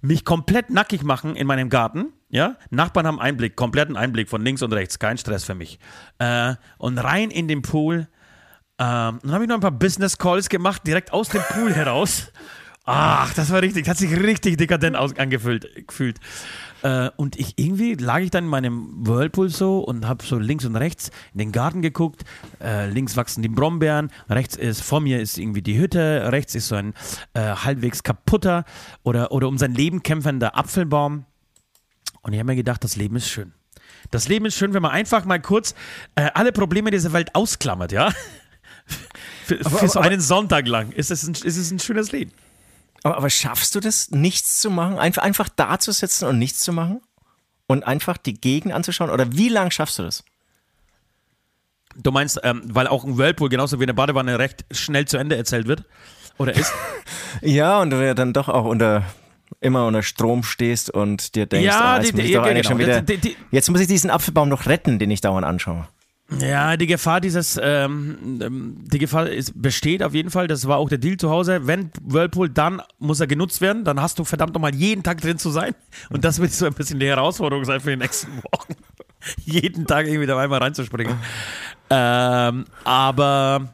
mich komplett nackig machen in meinem Garten. Ja, Nachbarn haben Einblick, kompletten Einblick von links und rechts, kein Stress für mich. Äh, und rein in den Pool. Ähm, dann habe ich noch ein paar Business Calls gemacht, direkt aus dem Pool heraus. Ach, das war richtig, hat sich richtig dekadent angefühlt. Gefühlt. Äh, und ich irgendwie lag ich dann in meinem Whirlpool so und habe so links und rechts in den Garten geguckt. Äh, links wachsen die Brombeeren, rechts ist vor mir ist irgendwie die Hütte, rechts ist so ein äh, halbwegs kaputter oder, oder um sein Leben kämpfender Apfelbaum. Und ich habe mir gedacht, das Leben ist schön. Das Leben ist schön, wenn man einfach mal kurz äh, alle Probleme dieser Welt ausklammert, ja? für, für so aber- einen Sonntag lang ist es ein, ist es ein schönes Leben. Aber, aber schaffst du das, nichts zu machen? Einfach, einfach da zu sitzen und nichts zu machen? Und einfach die Gegend anzuschauen? Oder wie lange schaffst du das? Du meinst, ähm, weil auch ein Whirlpool genauso wie eine Badewanne recht schnell zu Ende erzählt wird? Oder ist? Ja, und du ja dann doch auch unter immer unter Strom stehst und dir denkst, Ja, ah, jetzt die- muss ich doch ja, eigentlich genau. schon wieder, Die- jetzt muss ich diesen Apfelbaum noch retten, den ich dauernd anschaue. Ja, die Gefahr dieses, ähm, ähm, die Gefahr ist, besteht auf jeden Fall. Das war auch der Deal zu Hause. Wenn Whirlpool, dann muss er genutzt werden. Dann hast du verdammt nochmal jeden Tag drin zu sein. Und das wird so ein bisschen die Herausforderung sein für die nächsten Wochen. jeden Tag irgendwie da einmal reinzuspringen. ähm, aber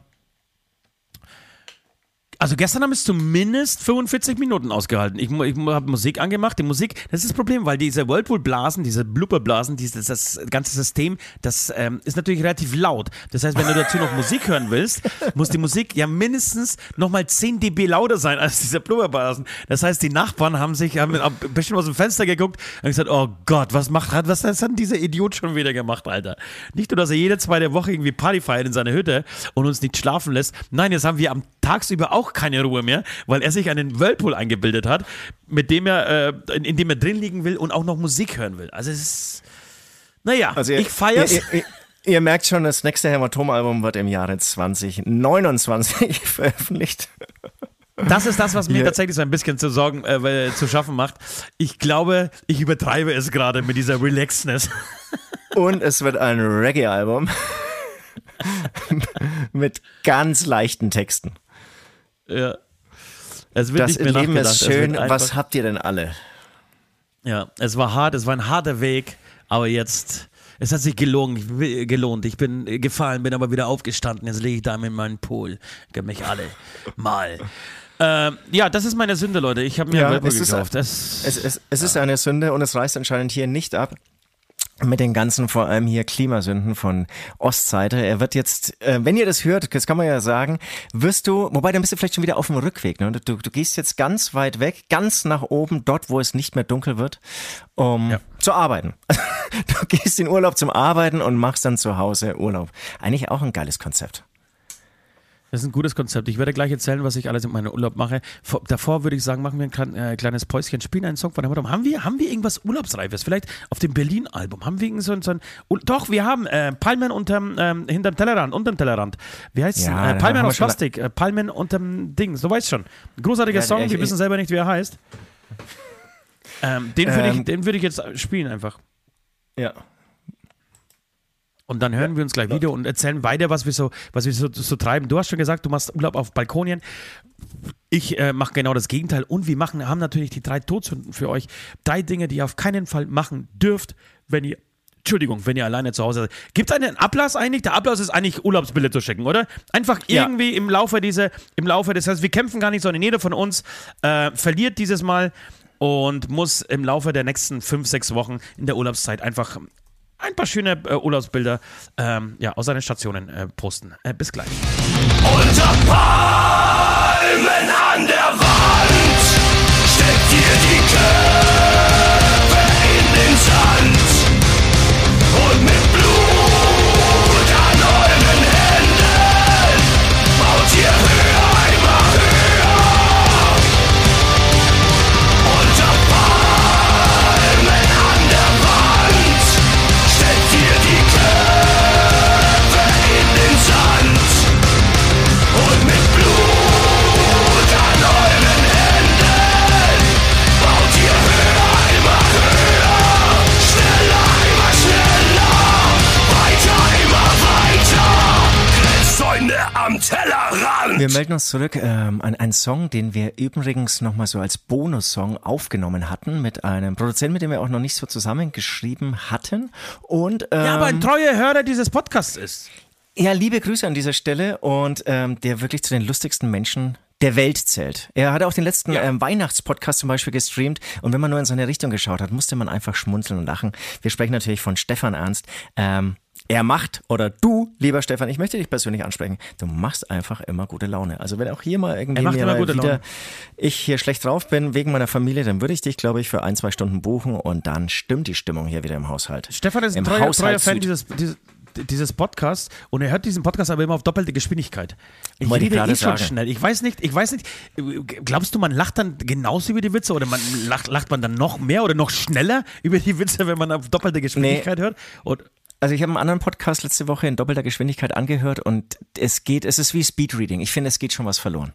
also gestern haben es zumindest 45 Minuten ausgehalten. Ich, ich habe Musik angemacht. Die Musik, das ist das Problem, weil diese Whirlpool-Blasen, diese Blubberblasen, dieses das ganze System, das ähm, ist natürlich relativ laut. Das heißt, wenn du dazu noch Musik hören willst, muss die Musik ja mindestens nochmal 10 dB lauter sein als diese Blubberblasen. Das heißt, die Nachbarn haben sich haben haben bestimmt aus dem Fenster geguckt und gesagt, oh Gott, was macht was das hat dieser Idiot schon wieder gemacht, Alter? Nicht nur, dass er jede zweite Woche irgendwie Party feiert in seiner Hütte und uns nicht schlafen lässt. Nein, jetzt haben wir am tagsüber auch keine Ruhe mehr, weil er sich einen Whirlpool eingebildet hat, mit dem er, äh, in, in dem er drin liegen will und auch noch Musik hören will. Also es ist, naja, Also ihr, ich feier's. Ihr, ihr, ihr merkt schon, das nächste Hämatom-Album wird im Jahre 2029 veröffentlicht. Das ist das, was mir Ja. tatsächlich so ein bisschen zu sorgen, äh, zu schaffen macht. Ich glaube, ich übertreibe es gerade mit dieser Relaxedness. Und es wird ein Reggae-Album mit ganz leichten Texten. Ja. Es wird Das nicht mehr Leben ist schön. einfach- Was habt ihr denn alle? Ja, es war hart, es war ein harter Weg, aber jetzt, es hat sich gelohnt, gelohnt. Ich bin gefallen, bin aber wieder aufgestanden. Jetzt lege ich da in meinen Pool. Gib mich alle mal. Ähm, ja, das ist meine Sünde, Leute. Ich habe mir Ja, ein Whirlpool es ist- gekauft. Das, Es, es, es ist eine Sünde und es reißt anscheinend hier nicht ab. Mit den ganzen, vor allem hier Klimasünden von Ostseite. Er wird jetzt, äh, wenn ihr das hört, das kann man ja sagen, wirst du, wobei dann bist du vielleicht schon wieder auf dem Rückweg. Ne? Du, du gehst jetzt ganz weit weg, ganz nach oben, dort, wo es nicht mehr dunkel wird, um Ja. zu arbeiten. Du gehst in Urlaub zum Arbeiten und machst dann zu Hause Urlaub. Eigentlich auch ein geiles Konzept. Das ist ein gutes Konzept. Ich werde gleich erzählen, was ich alles in meinem Urlaub mache. Vor, davor würde ich sagen, machen wir ein klein, äh, kleines Päuschen, spielen einen Song von der Mutter. Haben wir, haben wir irgendwas Urlaubsreifes? Vielleicht auf dem Berlin-Album? Haben wir so, so ein. Doch, wir haben äh, Palmen unterm, ähm, hinterm Tellerrand, unterm Tellerrand. Wie heißt es? Ja, äh, Palmen aus Plastik, äh, Palmen unterm Ding. So weißt schon. Großartiger Ja, Song, ich- wir wissen selber nicht, wie er heißt. Ähm, den würde ich, Ähm, den würde ich jetzt spielen einfach. Ja. Und dann hören wir uns gleich wieder und erzählen weiter, was wir so, was wir so, so treiben. Du hast schon gesagt, du machst Urlaub auf Balkonien. Ich äh, mache genau das Gegenteil. Und wir machen, haben natürlich die drei Todsünden für euch. Drei Dinge, die ihr auf keinen Fall machen dürft, wenn ihr, Entschuldigung, wenn ihr alleine zu Hause seid. Gibt es einen Ablass eigentlich? Der Ablass ist eigentlich Urlaubsbilder zu schicken, oder? Einfach Ja. irgendwie im Laufe dieser, im Laufe, das heißt, wir kämpfen gar nicht, sondern jeder von uns äh, verliert dieses Mal und muss im Laufe der nächsten fünf, sechs Wochen in der Urlaubszeit einfach ein paar schöne äh, Urlaubsbilder ähm, ja, aus seinen Stationen äh, posten. Äh, bis gleich. Unter Palmen an der Wand steckt ihr die Köpfe in den Sand und mit Wir melden uns zurück ähm, an einen Song, den wir übrigens nochmal so als Bonussong aufgenommen hatten mit einem Produzenten, mit dem wir auch noch nicht so zusammengeschrieben hatten. Und ähm, Ja, aber ein treuer Hörer dieses Podcasts ist. Ja, liebe Grüße an dieser Stelle und ähm, der wirklich zu den lustigsten Menschen der Welt zählt. Er hat auch den letzten Ja. ähm, Weihnachtspodcast zum Beispiel gestreamt und wenn man nur in seine Richtung geschaut hat, musste man einfach schmunzeln und lachen. Wir sprechen natürlich von Stefan Ernst. Ähm, er macht, oder du, lieber Stefan, ich möchte dich persönlich ansprechen, du machst einfach immer gute Laune. Also wenn auch hier mal irgendwie mir immer mal gute wieder Laune. ich hier schlecht drauf bin wegen meiner Familie, dann würde ich dich, glaube ich, für ein, zwei Stunden buchen und dann stimmt die Stimmung hier wieder im Haushalt. Stefan ist ein treuer, treuer Fan dieses, dieses, dieses Podcasts und er hört diesen Podcast aber immer auf doppelte Geschwindigkeit. Ich Wollte rede eh schon sagen. schnell. Ich weiß nicht, ich weiß nicht, glaubst du, man lacht dann genauso über die Witze oder man lacht, lacht man dann noch mehr oder noch schneller über die Witze, wenn man auf doppelte Geschwindigkeit hört? Und Also ich habe einen anderen Podcast letzte Woche in doppelter Geschwindigkeit angehört und es geht, es ist wie Speedreading. Ich finde, es geht schon was verloren.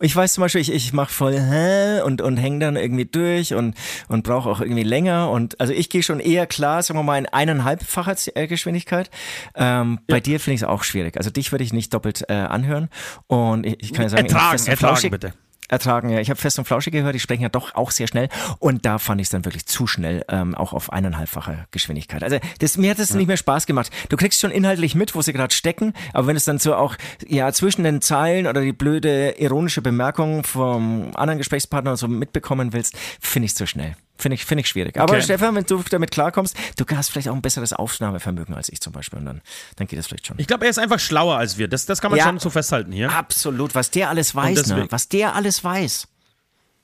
Ich weiß zum Beispiel, ich, ich mache voll hä und, und hänge dann irgendwie durch und, und brauche auch irgendwie länger. Und also ich gehe schon eher klar, sagen wir mal, in eineinhalbfacher äh, Geschwindigkeit. Ähm, Bei dir finde ich es auch schwierig. Also dich würde ich nicht doppelt äh, anhören. Und ich, ich kann ja sagen, ertragen, ertragen bitte. Ertragen. Ja, ich habe fest und flauschig gehört, die sprechen ja doch auch sehr schnell und da fand ich es dann wirklich zu schnell, ähm, auch auf eineinhalbfache Geschwindigkeit. Also das, mir hat das nicht mehr Spaß gemacht. Du kriegst schon inhaltlich mit, wo sie gerade stecken, aber wenn es dann so auch ja zwischen den Zeilen oder die blöde ironische Bemerkung vom anderen Gesprächspartner so mitbekommen willst, finde ich zu schnell. Finde ich, finde ich schwierig. Aber Okay. Stefan, wenn du damit klarkommst, du hast vielleicht auch ein besseres Aufnahmevermögen als ich zum Beispiel und dann, dann geht das vielleicht schon. Ich glaube, er ist einfach schlauer als wir. Das, das kann man Ja. schon so festhalten hier. Absolut, was der alles weiß, ne? deswegen- was der alles weiß.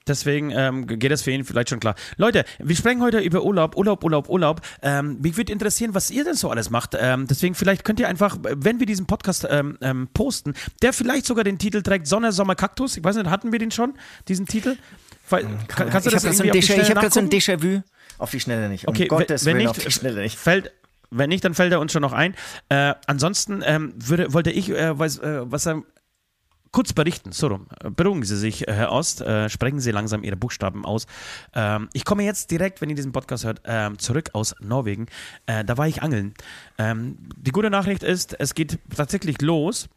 Deswegen ähm, geht das für ihn vielleicht schon klar. Leute, wir sprechen heute über Urlaub, Urlaub, Urlaub, Urlaub. Ähm, mich würde interessieren, was ihr denn so alles macht. Ähm, deswegen vielleicht könnt ihr einfach, wenn wir diesen Podcast ähm, ähm, posten, der vielleicht sogar den Titel trägt Sonne, Sommer, Kaktus. Ich weiß nicht, hatten wir den schon, diesen Titel? Weil, kann, kannst du ich das habe ich Schnelle hab grad so ein? Déjà-vu. Auf die Schnelle nicht. Um Okay, Gottes wenn, wenn Willen, nicht, auf die Schnelle nicht. Fällt, wenn nicht, dann fällt er uns schon noch ein. Äh, ansonsten ähm, würde, wollte ich, äh, was, äh, was er kurz berichten. So rum. Beruhigen Sie sich, äh, Herr Ost. Äh, sprechen Sie langsam Ihre Buchstaben aus. Ähm, ich komme jetzt direkt, wenn ihr diesen Podcast hört, ähm, zurück aus Norwegen. Äh, da war ich angeln. Ähm, die gute Nachricht ist, es geht tatsächlich los.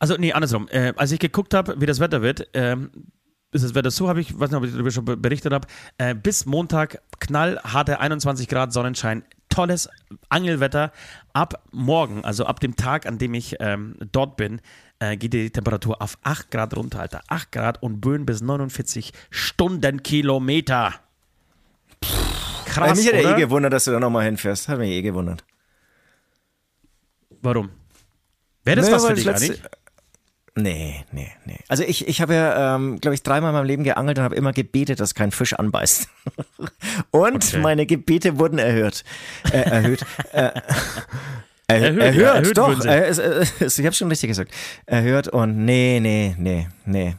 Also, nee, andersrum. Als ich geguckt habe, wie das Wetter wird, ähm, ist das Wetter so, habe ich, weiß nicht, ob ich darüber schon be- berichtet habe, äh, bis Montag knallharte 21 Grad Sonnenschein, tolles Angelwetter. Ab morgen, also ab dem Tag, an dem ich ähm, dort bin, äh, geht die Temperatur auf 8 Grad runter, Alter. 8 Grad und Böen bis 49 Stundenkilometer. Krass, mich hat ja eh gewundert, dass du da nochmal hinfährst. Hat mich eh gewundert. Warum? Wäre das Naja, was für weil dich letzte- eigentlich? Nee, nee, nee. Also ich, ich habe ja, ähm, glaube ich, dreimal in meinem Leben geangelt und habe immer gebetet, dass kein Fisch anbeißt. und Okay. meine Gebete wurden erhöht. Äh, erhöht. äh, Er, Erhöht, er ja, erhöht doch. es, es, ich habe schon richtig gesagt. Er hört und nee, nee, nee, nee.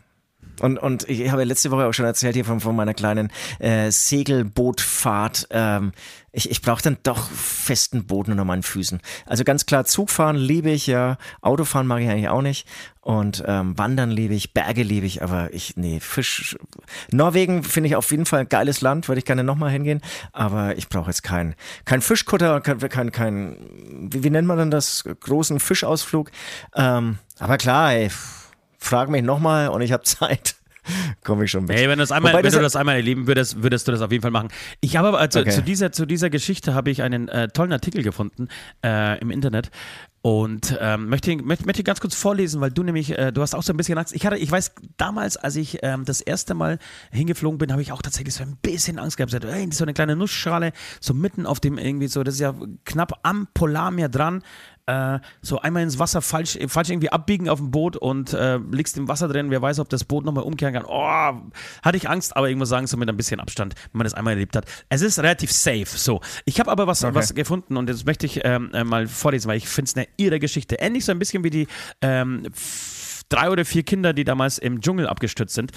Und, und ich habe ja letzte Woche auch schon erzählt hier von, von meiner kleinen äh, Segelbootfahrt. Ähm, ich ich brauche dann doch festen Boden unter meinen Füßen. Also ganz klar, Zugfahren liebe ich ja, Autofahren mag ich eigentlich auch nicht. Und ähm, Wandern liebe ich, Berge liebe ich, aber ich, nee, Fisch. Norwegen finde ich auf jeden Fall ein geiles Land, würde ich gerne nochmal hingehen. Aber ich brauche jetzt keinen kein Fischkutter, kein, kein, kein wie, wie nennt man denn das? Großen Fischausflug. Ähm, aber klar, ey, frag mich nochmal und ich habe Zeit. Komme ich schon mit. Hey, wenn, du das einmal, wenn du das- das einmal erleben würdest, würdest du das auf jeden Fall machen. Ich habe aber, also, Okay. zu, dieser, zu dieser Geschichte habe ich einen äh, tollen Artikel gefunden äh, im Internet und ähm, möchte, ihn- möchte, möchte ganz kurz vorlesen, weil du nämlich, äh, du hast auch so ein bisschen Angst. Ich hatte, ich weiß, damals, als ich ähm, das erste Mal hingeflogen bin, habe ich auch tatsächlich so ein bisschen Angst gehabt. Sagte, hey, so eine kleine Nussschale, so mitten auf dem irgendwie so, das ist ja knapp am Polarmeer dran. Äh, so einmal ins Wasser falsch, falsch irgendwie abbiegen auf dem Boot und äh, liegst im Wasser drin, wer weiß, ob das Boot nochmal umkehren kann. Oh, hatte ich Angst, aber ich muss sagen, so mit ein bisschen Abstand, wenn man das einmal erlebt hat. Es ist relativ safe. So, ich habe aber was, was gefunden und das möchte ich ähm, äh, mal vorlesen, weil ich finde es eine irre Geschichte. Ähnlich so ein bisschen wie die ähm, drei oder vier Kinder, die damals im Dschungel abgestürzt sind.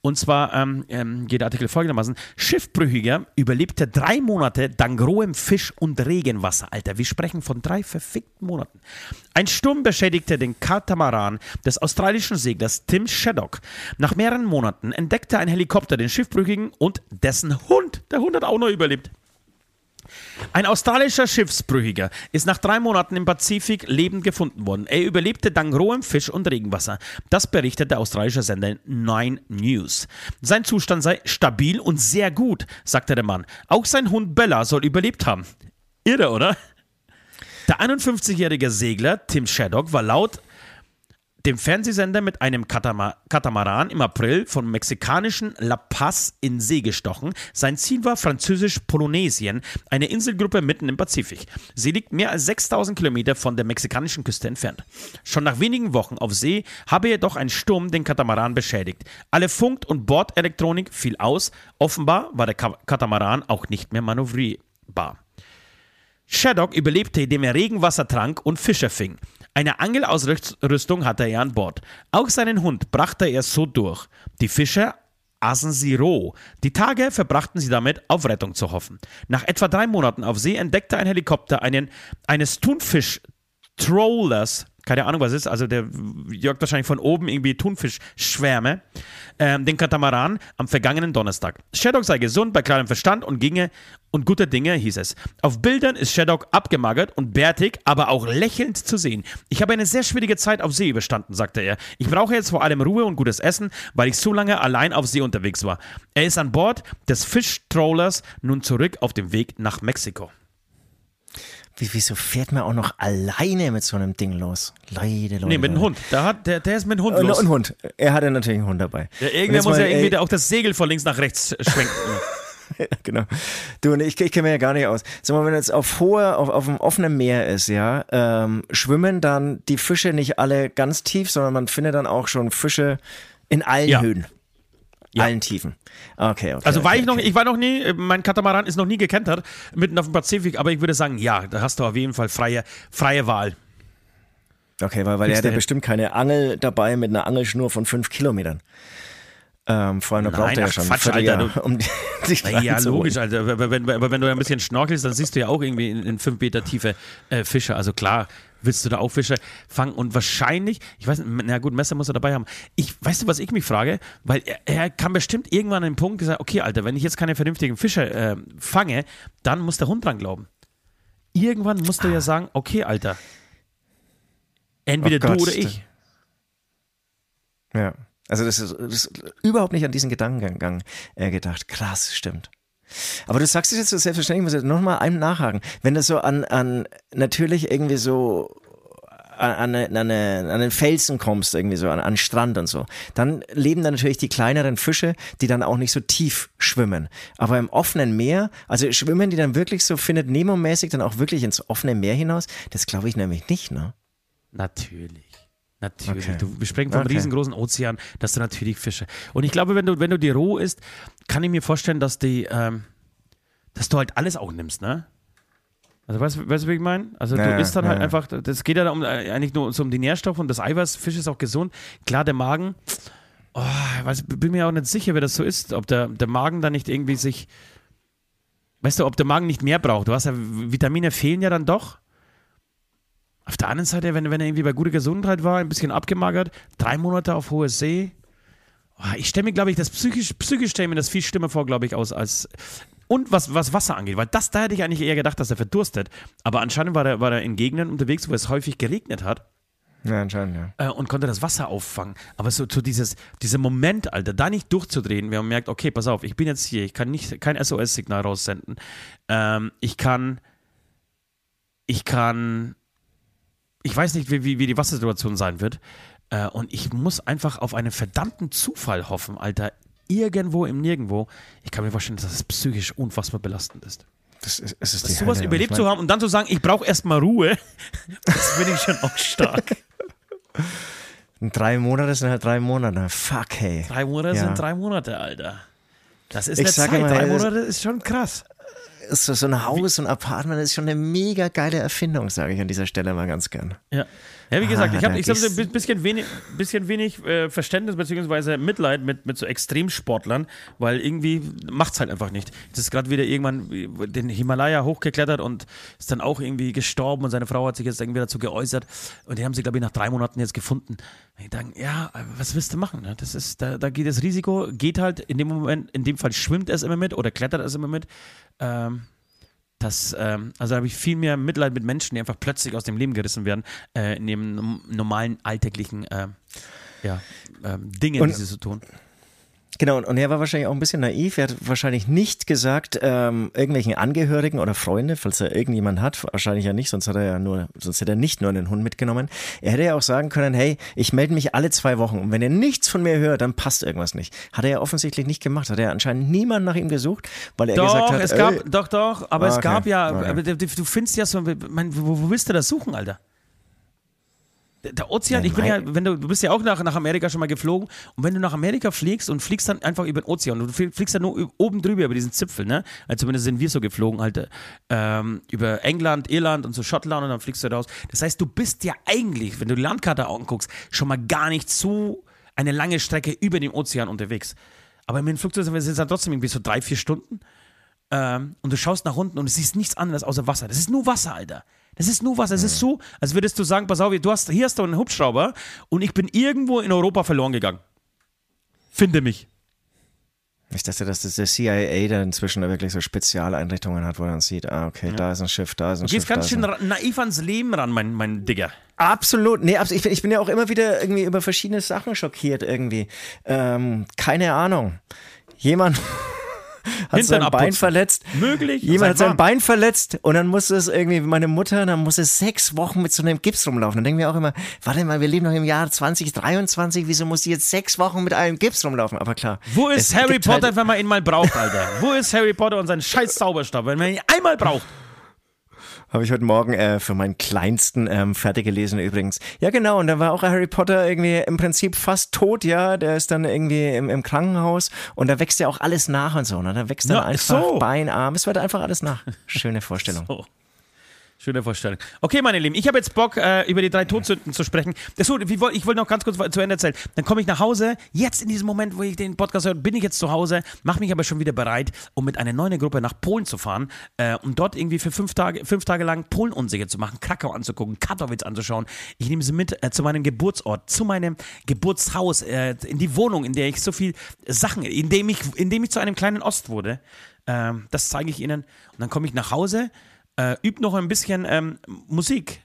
Und zwar ähm, ähm, geht der Artikel folgendermaßen: Schiffbrüchiger überlebte drei Monate dank rohem Fisch und Regenwasser. Alter, wir sprechen von drei verfickten Monaten. Ein Sturm beschädigte den Katamaran des australischen Seglers Tim Shaddock. Nach mehreren Monaten entdeckte ein Helikopter den Schiffbrüchigen und dessen Hund. Der Hund hat auch noch überlebt. Ein australischer Schiffsbrüchiger ist nach drei Monaten im Pazifik lebend gefunden worden. Er überlebte dank rohem Fisch und Regenwasser. Das berichtet der australische Sender Nine News. Sein Zustand sei stabil und sehr gut, sagte der Mann. Auch sein Hund Bella soll überlebt haben. Irre, oder? Der 51-jährige Segler Tim Shaddock war laut dem Fernsehsender mit einem Katama Katamaran im April vom mexikanischen La Paz in See gestochen. Sein Ziel war französisch-Polynesien, eine Inselgruppe mitten im Pazifik. Sie liegt mehr als 6000 Kilometer von der mexikanischen Küste entfernt. Schon nach wenigen Wochen auf See habe jedoch ein Sturm den Katamaran beschädigt. Alle Funk- und Bordelektronik fiel aus. Offenbar war der Ka Katamaran auch nicht mehr manövrierbar. Shaddock überlebte, indem er Regenwasser trank und Fische fing. Eine Angelausrüstung hatte er an Bord. Auch seinen Hund brachte er so durch. Die Fische aßen sie roh. Die Tage verbrachten sie damit, auf Rettung zu hoffen. Nach etwa drei Monaten auf See entdeckte ein Helikopter einen, eines Thunfisch-Trollers, keine Ahnung was es ist, also der jagt wahrscheinlich von oben irgendwie Thunfischschwärme, ähm, den Katamaran am vergangenen Donnerstag. Shaddock sei gesund, bei klarem Verstand und ginge und guter Dinge, hieß es. Auf Bildern ist Shaddock abgemagert und bärtig, aber auch lächelnd zu sehen. Ich habe eine sehr schwierige Zeit auf See überstanden, sagte er. Ich brauche jetzt vor allem Ruhe und gutes Essen, weil ich so lange allein auf See unterwegs war. Er ist an Bord des Fischtrollers nun zurück auf dem Weg nach Mexiko. Wie, wieso fährt man auch noch alleine mit so einem Ding los? Leide, Leute. Nee, mit einem. Hund. Der, hat, der, der ist mit einem Hund Und, los. und Hund. Er hatte natürlich einen Hund dabei. Ja, irgendwer muss mal, ja irgendwie ey, der- auch das Segel von links nach rechts schwenken. genau. Du, und ich, ich kenne mich ja gar nicht aus. Sag mal, wenn jetzt auf hoher, auf, auf dem offenen Meer ist, ja, ähm, schwimmen dann die Fische nicht alle ganz tief, sondern man findet dann auch schon Fische in allen Ja. Höhen. Ja. Allen Tiefen. Okay, okay. Also war okay, ich noch, okay. ich war noch nie, äh, mein Katamaran ist noch nie gekentert, mitten auf dem Pazifik, aber ich würde sagen, ja, da hast du auf jeden Fall freie, freie Wahl. Okay, weil, weil er hat ja bestimmt keine Angel dabei mit einer Angelschnur von fünf Kilometern. Ähm, vor allem, da braucht er ja schon Quatsch, Alter, du- um sich Ja, logisch, Alter. Aber wenn, aber wenn du ein bisschen schnorkelst, dann siehst du ja auch irgendwie in, in fünf Meter tiefe äh, Fische. Also klar, willst du da auch Fische fangen und wahrscheinlich, ich weiß nicht, na gut, Messer muss er dabei haben. Ich, weißt du, was ich mich frage? Weil er, er kann bestimmt irgendwann an den Punkt gesagt, okay, Alter, wenn ich jetzt keine vernünftigen Fische äh, fange, dann muss der Hund dran glauben. Irgendwann musst du ja sagen, okay, Alter. Entweder Oh Gott, du oder ich. Ja. Also das ist, das ist überhaupt nicht an diesen Gedankengang äh, gedacht. Krass, stimmt. Aber du sagst es jetzt so selbstverständlich, ich muss jetzt nochmal einem nachhaken. Wenn du so an, an natürlich irgendwie so an, eine- an, eine- an den Felsen kommst, irgendwie so an, an den Strand und so, dann leben da natürlich die kleineren Fische, die dann auch nicht so tief schwimmen. Aber im offenen Meer, also schwimmen die dann wirklich so, findet Nemo-mäßig dann auch wirklich ins offene Meer hinaus? Das glaube ich nämlich nicht, ne? Natürlich. Natürlich. Okay. Du, wir sprechen vom Okay. riesengroßen Ozean, das sind natürlich Fische. Und ich glaube, wenn du, wenn du die roh isst, kann ich mir vorstellen, dass die, ähm, dass du halt alles auch nimmst, ne? Also weißt du, weißt du, wie ich meine? Also Ja, du isst dann ja, halt einfach, das geht ja um, äh, eigentlich nur so um die Nährstoffe und das Eiweiß, Fisch ist auch gesund. Klar, der Magen, oh, ich weiß, bin mir auch nicht sicher, wer das so ist, ob der, der Magen da nicht irgendwie sich, weißt du, ob der Magen nicht mehr braucht. Du hast ja, Vitamine fehlen ja dann doch. Auf der anderen Seite, wenn, wenn er irgendwie bei guter Gesundheit war, ein bisschen abgemagert, drei Monate auf hoher See. Oh, ich stelle mir, glaube ich, das psychisch, psychisch stelle mir das viel schlimmer vor, glaube ich, aus als. Und was, was Wasser angeht, weil das, da hätte ich eigentlich eher gedacht, dass er verdurstet. Aber anscheinend war er, war er in Gegenden unterwegs, wo es häufig geregnet hat Ja, anscheinend, ja. äh, und konnte das Wasser auffangen. Aber so, so dieses, dieser Moment, Alter, da nicht durchzudrehen, wenn man merkt, okay, pass auf, ich bin jetzt hier, ich kann nicht kein SOS-Signal raussenden. Ähm, ich kann, ich kann, ich weiß nicht, wie, wie, wie die Wassersituation sein wird. Äh, und ich muss einfach auf einen verdammten Zufall hoffen, Alter. Irgendwo im Nirgendwo. Ich kann mir vorstellen, dass das psychisch unfassbar belastend ist. Das ist, es ist die Sowas Hölle. überlebt Ich zu mein, haben und dann zu sagen, ich brauche erstmal Ruhe, das finde ich schon auch stark. Drei Monate sind halt drei Monate. Fuck, hey. Drei Monate Ja. sind drei Monate, Alter. Das ist Ich eine Zeit. immer, drei Monate ist schon krass. So, so ein Haus, so ein Apartment ist schon eine mega geile Erfindung, sage ich an dieser Stelle mal ganz gern. Ja. Ja, wie gesagt, Ah, ich habe ich hab so ein bisschen wenig, bisschen wenig äh, Verständnis bzw. Mitleid mit, mit so Extremsportlern, weil irgendwie macht's halt einfach nicht. Das ist gerade wieder irgendwann den Himalaya hochgeklettert und ist dann auch irgendwie gestorben und seine Frau hat sich jetzt irgendwie dazu geäußert und die haben sie, glaube ich, nach drei Monaten jetzt gefunden. Und ich denke, ja, was willst du machen? Ne? Das ist, da, da geht das Risiko, geht halt in dem Moment, in dem Fall schwimmt es immer mit oder klettert es immer mit. Ähm, das, ähm, also habe ich viel mehr Mitleid mit Menschen, die einfach plötzlich aus dem Leben gerissen werden, äh, in dem normalen alltäglichen äh, ja, ähm, Dinge, Und- die sie so tun. Genau, und, er war wahrscheinlich auch ein bisschen naiv. Er hat wahrscheinlich nicht gesagt, ähm, irgendwelchen Angehörigen oder Freunde, falls er irgendjemand hat, wahrscheinlich ja nicht, sonst hat er ja nur, sonst hätte er nicht nur einen Hund mitgenommen. Er hätte ja auch sagen können, hey, ich melde mich alle zwei Wochen und wenn ihr nichts von mir hört, dann passt irgendwas nicht. Hat er ja offensichtlich nicht gemacht. Hat er anscheinend niemand nach ihm gesucht, weil er gesagt Doch, hat, es gab, doch, doch, aber es Okay, gab ja, okay. aber du, du findest ja so, mein, wo, wo willst du das suchen, Alter? Der- Ozean, Nein, ich bin ja, wenn du, du bist ja auch nach, nach Amerika schon mal geflogen und wenn du nach Amerika fliegst und fliegst dann einfach über den Ozean, du flie- fliegst dann nur oben drüber über diesen Zipfel, ne? Also zumindest sind wir so geflogen, halt, ähm, über England, Irland und so Schottland und dann fliegst du raus. Das heißt, du bist ja eigentlich, wenn du die Landkarte anguckst, schon mal gar nicht so eine lange Strecke über dem Ozean unterwegs. Aber mit dem Flugzeug sind es dann trotzdem irgendwie so drei, vier Stunden ähm, und du schaust nach unten und du siehst nichts anderes außer Wasser. Das ist nur Wasser, Alter. Das ist nur Wasser. Es ist so, als würdest du sagen, pass auf, du hast, hier hast du einen Hubschrauber und ich bin irgendwo in Europa verloren gegangen. Finde mich. Ich dachte, dass das der CIA da inzwischen wirklich so Spezialeinrichtungen hat, wo dann sieht, ah, okay, da ist ein Schiff, da ist ein Du Schiff. gehst ganz schön naiv ans Leben ran, mein, mein Digger. Absolut. Nee, abs- ich, bin- ich bin ja auch immer wieder irgendwie über verschiedene Sachen schockiert irgendwie. Ähm, keine Ahnung. Jemand hat sein Bein verletzt. Möglich. Jemand hat Sei sein warm. Bein verletzt und dann musste es irgendwie, meine Mutter, dann musste es sechs Wochen mit so einem Gips rumlaufen. Dann denken wir auch immer, warte mal, wir leben noch im Jahr 2023, wieso muss die jetzt sechs Wochen mit einem Gips rumlaufen? Aber klar. Wo ist Harry gibt Potter, Halt, wenn man ihn mal braucht, Alter? Wo ist Harry Potter und sein scheiß Zauberstab, wenn man ihn einmal braucht? Habe ich heute Morgen äh, für meinen Kleinsten ähm, fertig gelesen übrigens. Ja genau, und da war auch Harry Potter irgendwie im Prinzip fast tot, ja. Der ist dann irgendwie im, im Krankenhaus und da wächst ja auch alles nach und so. Ne? Da wächst dann Ja, einfach so. Bein, Arm, es wird einfach alles nach. Schöne Vorstellung. Oh. Schöne Vorstellung. Okay, meine Lieben, ich habe jetzt Bock, äh, über die drei Todsünden zu sprechen. Das, so, wie, woll- ich wollte noch ganz kurz zu Ende erzählen. Dann komme ich nach Hause. Jetzt in diesem Moment, wo ich den Podcast höre, bin ich jetzt zu Hause, mache mich aber schon wieder bereit, um mit einer neuen Gruppe nach Polen zu fahren, äh, um dort irgendwie für fünf Tage, fünf Tage lang Polen unsicher zu machen, Krakau anzugucken, Katowice anzuschauen. Ich nehme sie mit äh, zu meinem Geburtsort, zu meinem Geburtshaus, äh, in die Wohnung, in der ich so viel Sachen, in dem ich, in dem ich zu einem kleinen Ost wurde. Ähm, das zeige ich Ihnen. Und dann komme ich nach Hause, äh, übe noch ein bisschen ähm, Musik,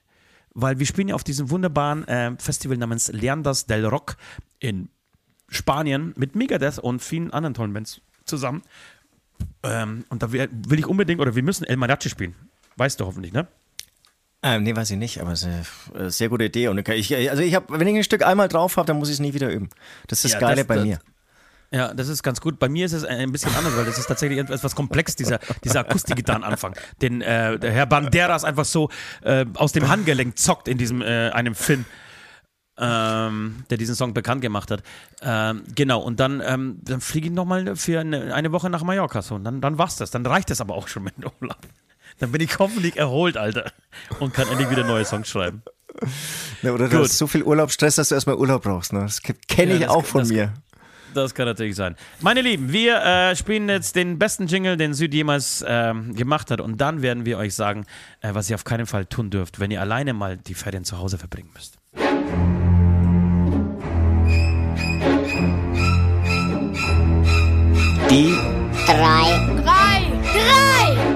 weil wir spielen ja auf diesem wunderbaren äh, Festival namens Leanders del Rock in Spanien mit Megadeth und vielen anderen tollen Bands zusammen. Ähm, und da will ich unbedingt, oder wir müssen El Mariachi spielen. Weißt du hoffentlich, ne? Ähm, nee, weiß ich nicht, aber es ist eine äh, sehr gute Idee. Und ich, also ich habe, wenn ich ein Stück einmal drauf habe, dann muss ich es nie wieder üben. Das ist das Ja, Geile das- bei das- mir. Ja, das ist ganz gut. Bei mir ist es ein bisschen anders, weil das ist tatsächlich etwas komplex, dieser, dieser Akustikgitarrenanfang. Den äh, der Herr Banderas einfach so äh, aus dem Handgelenk zockt in diesem äh, einem Film. Ähm, der diesen Song bekannt gemacht hat. Ähm, genau, und dann, ähm, dann fliege ich nochmal für eine, eine Woche nach Mallorca. So. Und dann, dann war's das. Dann reicht das aber auch schon mit dem Urlaub. Dann bin ich hoffentlich erholt, Alter. Und kann endlich wieder neue Songs schreiben. Ja, oder du Gut. hast so viel Urlaubsstress, dass du erstmal Urlaub brauchst. Ne? Das kenne ich Ja, das- auch von das- mir. Das kann natürlich sein. Meine Lieben, wir äh, spielen jetzt den besten Jingle, den Süd jemals ähm, gemacht hat. Und dann werden wir euch sagen, äh, was ihr auf keinen Fall tun dürft, wenn ihr alleine mal die Ferien zu Hause verbringen müsst. Die drei, Drei.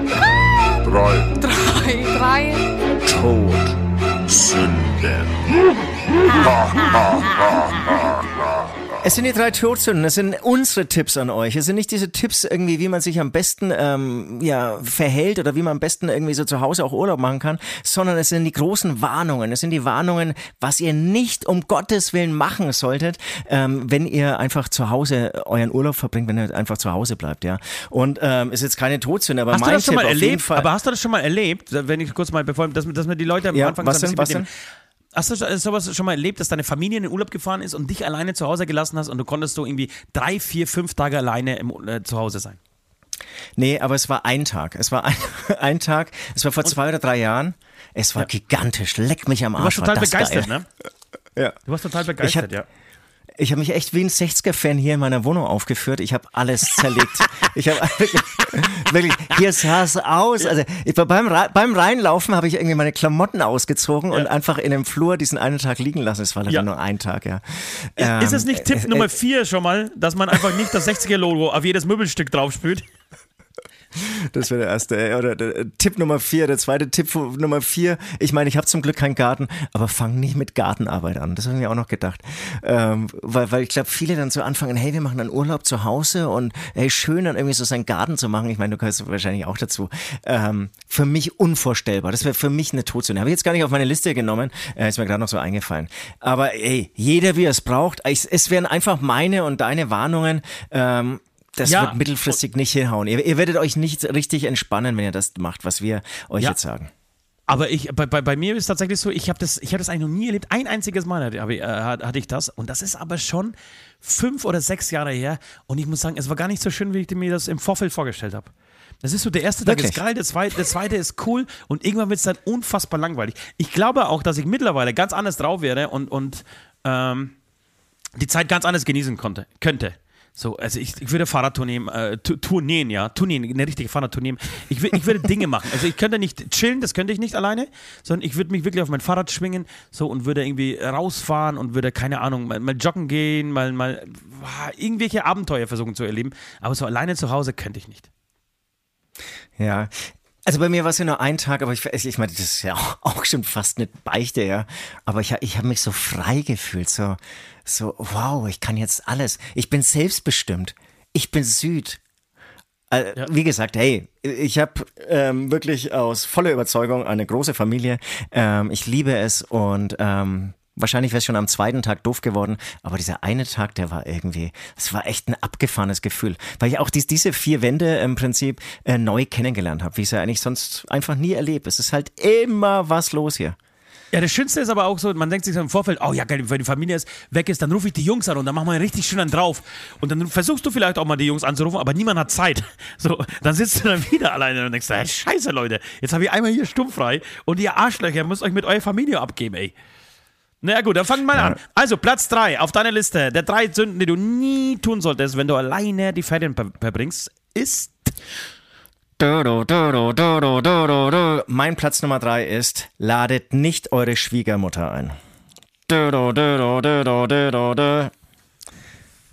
Drei. Drei Drei. Drei. Tod. Sünden. Es sind die drei Todsünden, es sind unsere Tipps an euch. Es sind nicht diese Tipps irgendwie, wie man sich am besten ähm, ja, verhält oder wie man am besten irgendwie so zu Hause auch Urlaub machen kann, sondern es sind die großen Warnungen. Es sind die Warnungen, was ihr nicht um Gottes Willen machen solltet, ähm, wenn ihr einfach zu Hause euren Urlaub verbringt, wenn ihr einfach zu Hause bleibt, ja. Und ähm, ist jetzt keine Todsünde, aber Hast du mein das schon Tipp mal erlebt? Aber hast du das schon mal erlebt, wenn ich kurz mal, bevor, dass, dass mir die Leute am Ja, Anfang was ein denn, was mitnehmen. Hast du so- sowas schon mal erlebt, dass deine Familie in den Urlaub gefahren ist und dich alleine zu Hause gelassen hast und du konntest so irgendwie drei, vier, fünf Tage alleine im, äh, zu Hause sein? Nee, aber es war ein Tag. Es war ein, ein Tag. Es war vor zwei oder drei Jahren. Es war gigantisch. Leck mich am Du warst Arsch. total war begeistert, geil. ne? Ja. Du warst total begeistert, hab- ja. Ich habe mich echt wie ein 60er-Fan hier in meiner Wohnung aufgeführt. Ich habe alles zerlegt. ich habe wirklich, hier sah es aus. Also ich, beim, beim Reinlaufen habe ich irgendwie meine Klamotten ausgezogen und einfach in dem Flur diesen einen Tag liegen lassen. Es war leider Ja. nur ein Tag, ja. Ist, ist es Ähm, nicht Tipp äh, Nummer äh, vier schon mal, dass man einfach nicht das 60er-Logo auf jedes Möbelstück draufspült? Das wäre der erste. äh, Oder der, äh, Tipp Nummer vier, der zweite Tipp Nummer vier. Ich meine, ich habe zum Glück keinen Garten, aber fang nicht mit Gartenarbeit an. Das habe ich mir auch noch gedacht. Ähm, weil, weil ich glaube, viele dann so anfangen, hey, wir machen einen Urlaub zu Hause und hey, schön dann irgendwie so seinen Garten zu machen. Ich meine, du gehörst wahrscheinlich auch dazu. Ähm, für mich unvorstellbar. Das wäre für mich eine Todsünde. Habe ich jetzt gar nicht auf meine Liste genommen. Äh, ist mir gerade noch so eingefallen. Aber ey, jeder wie er es braucht. Es wären einfach meine und deine Warnungen. Ähm, das Ja. wird mittelfristig nicht hinhauen. Ihr, ihr werdet euch nicht richtig entspannen, wenn ihr das macht, was wir euch Ja. jetzt sagen. Aber ich, bei, bei, bei mir ist es tatsächlich so, ich habe das, ich hab das eigentlich noch nie erlebt. Ein einziges Mal hatte, ich- äh, hatte ich das. Und das ist aber schon fünf oder sechs Jahre her. Und ich muss sagen, es war gar nicht so schön, wie ich mir das im Vorfeld vorgestellt habe. Das ist so, der erste Tag ist Wirklich? geil, der zweite, der zweite ist cool und irgendwann wird es dann unfassbar langweilig. Ich glaube auch, dass ich mittlerweile ganz anders drauf wäre und, und ähm, die Zeit ganz anders genießen konnte, könnte. So, also ich, ich würde Fahrradtour nehmen, äh, Tour ja, Tour eine richtige Fahrradtour nehmen. Ich, ich würde Dinge machen. Also ich könnte nicht chillen, das könnte ich nicht alleine, sondern ich würde mich wirklich auf mein Fahrrad schwingen, so und würde irgendwie rausfahren und würde, keine Ahnung, mal, mal joggen gehen, mal, mal ah, irgendwelche Abenteuer versuchen zu erleben. Aber so alleine zu Hause könnte ich nicht. Ja. Also bei mir war es ja nur ein Tag, aber ich, ich meine, das ist ja auch, auch schon fast eine Beichte, ja. Aber ich, ich habe mich so frei gefühlt, so, so, wow, ich kann jetzt alles. Ich bin selbstbestimmt. Ich bin Süd. Äh, Ja. Wie gesagt, hey, ich habe ähm, wirklich aus voller Überzeugung eine große Familie. Ähm, ich liebe es und ähm, wahrscheinlich wäre es schon am zweiten Tag doof geworden, aber dieser eine Tag, der war irgendwie, es war echt ein abgefahrenes Gefühl, weil ich auch dies, diese vier Wände im Prinzip äh, neu kennengelernt habe, wie ich es ja eigentlich sonst einfach nie erlebe. Es ist halt immer was los hier. Ja, das Schönste ist aber auch so, man denkt sich so im Vorfeld, oh ja, geil, wenn die Familie ist, weg ist, dann rufe ich die Jungs an und dann machen wir richtig schön einen drauf. Und dann versuchst du vielleicht auch mal die Jungs anzurufen, aber niemand hat Zeit. So, dann sitzt du dann wieder alleine und denkst, hey, scheiße, Leute, jetzt habe ich einmal hier stumm frei und ihr Arschlöcher müsst euch mit eurer Familie abgeben, ey. Na ja, gut, dann fangen wir mal an. Also, Platz 3 auf deiner Liste der drei Sünden, die du nie tun solltest, wenn du alleine die Ferien ver verbringst, ist. Mein Platz Nummer drei ist, ladet nicht eure Schwiegermutter ein.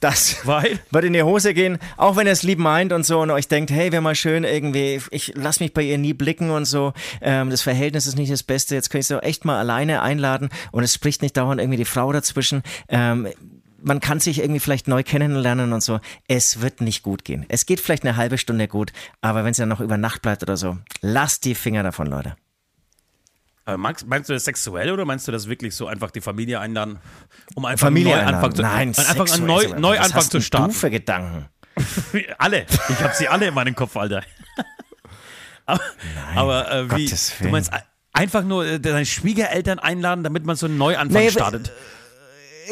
Das Weil? wird in die Hose gehen, auch wenn ihr es lieb meint und so und euch denkt, hey, wäre mal schön irgendwie, ich lass mich bei ihr nie blicken und so, ähm, das Verhältnis ist nicht das Beste, jetzt könnt ihr sie doch echt mal alleine einladen und es spricht nicht dauernd irgendwie die Frau dazwischen. Ähm, man kann sich irgendwie vielleicht neu kennenlernen und so. Es wird nicht gut gehen. Es geht vielleicht eine halbe Stunde gut, aber wenn es dann noch über Nacht bleibt oder so, lasst die Finger davon, Leute. Aber meinst, meinst du das sexuell oder meinst du das wirklich so einfach die Familie einladen, um einfach Familie einen Neuanfang zu, Nein, einfach einen. Neu, Was Neuanfang hast zu starten? Du für Gedanken. alle. Ich habe sie alle in meinem Kopf, Alter. aber aber äh, wie? Gottes Du meinst ein- einfach nur äh, deine Schwiegereltern einladen, damit man so einen Neuanfang Naja, startet?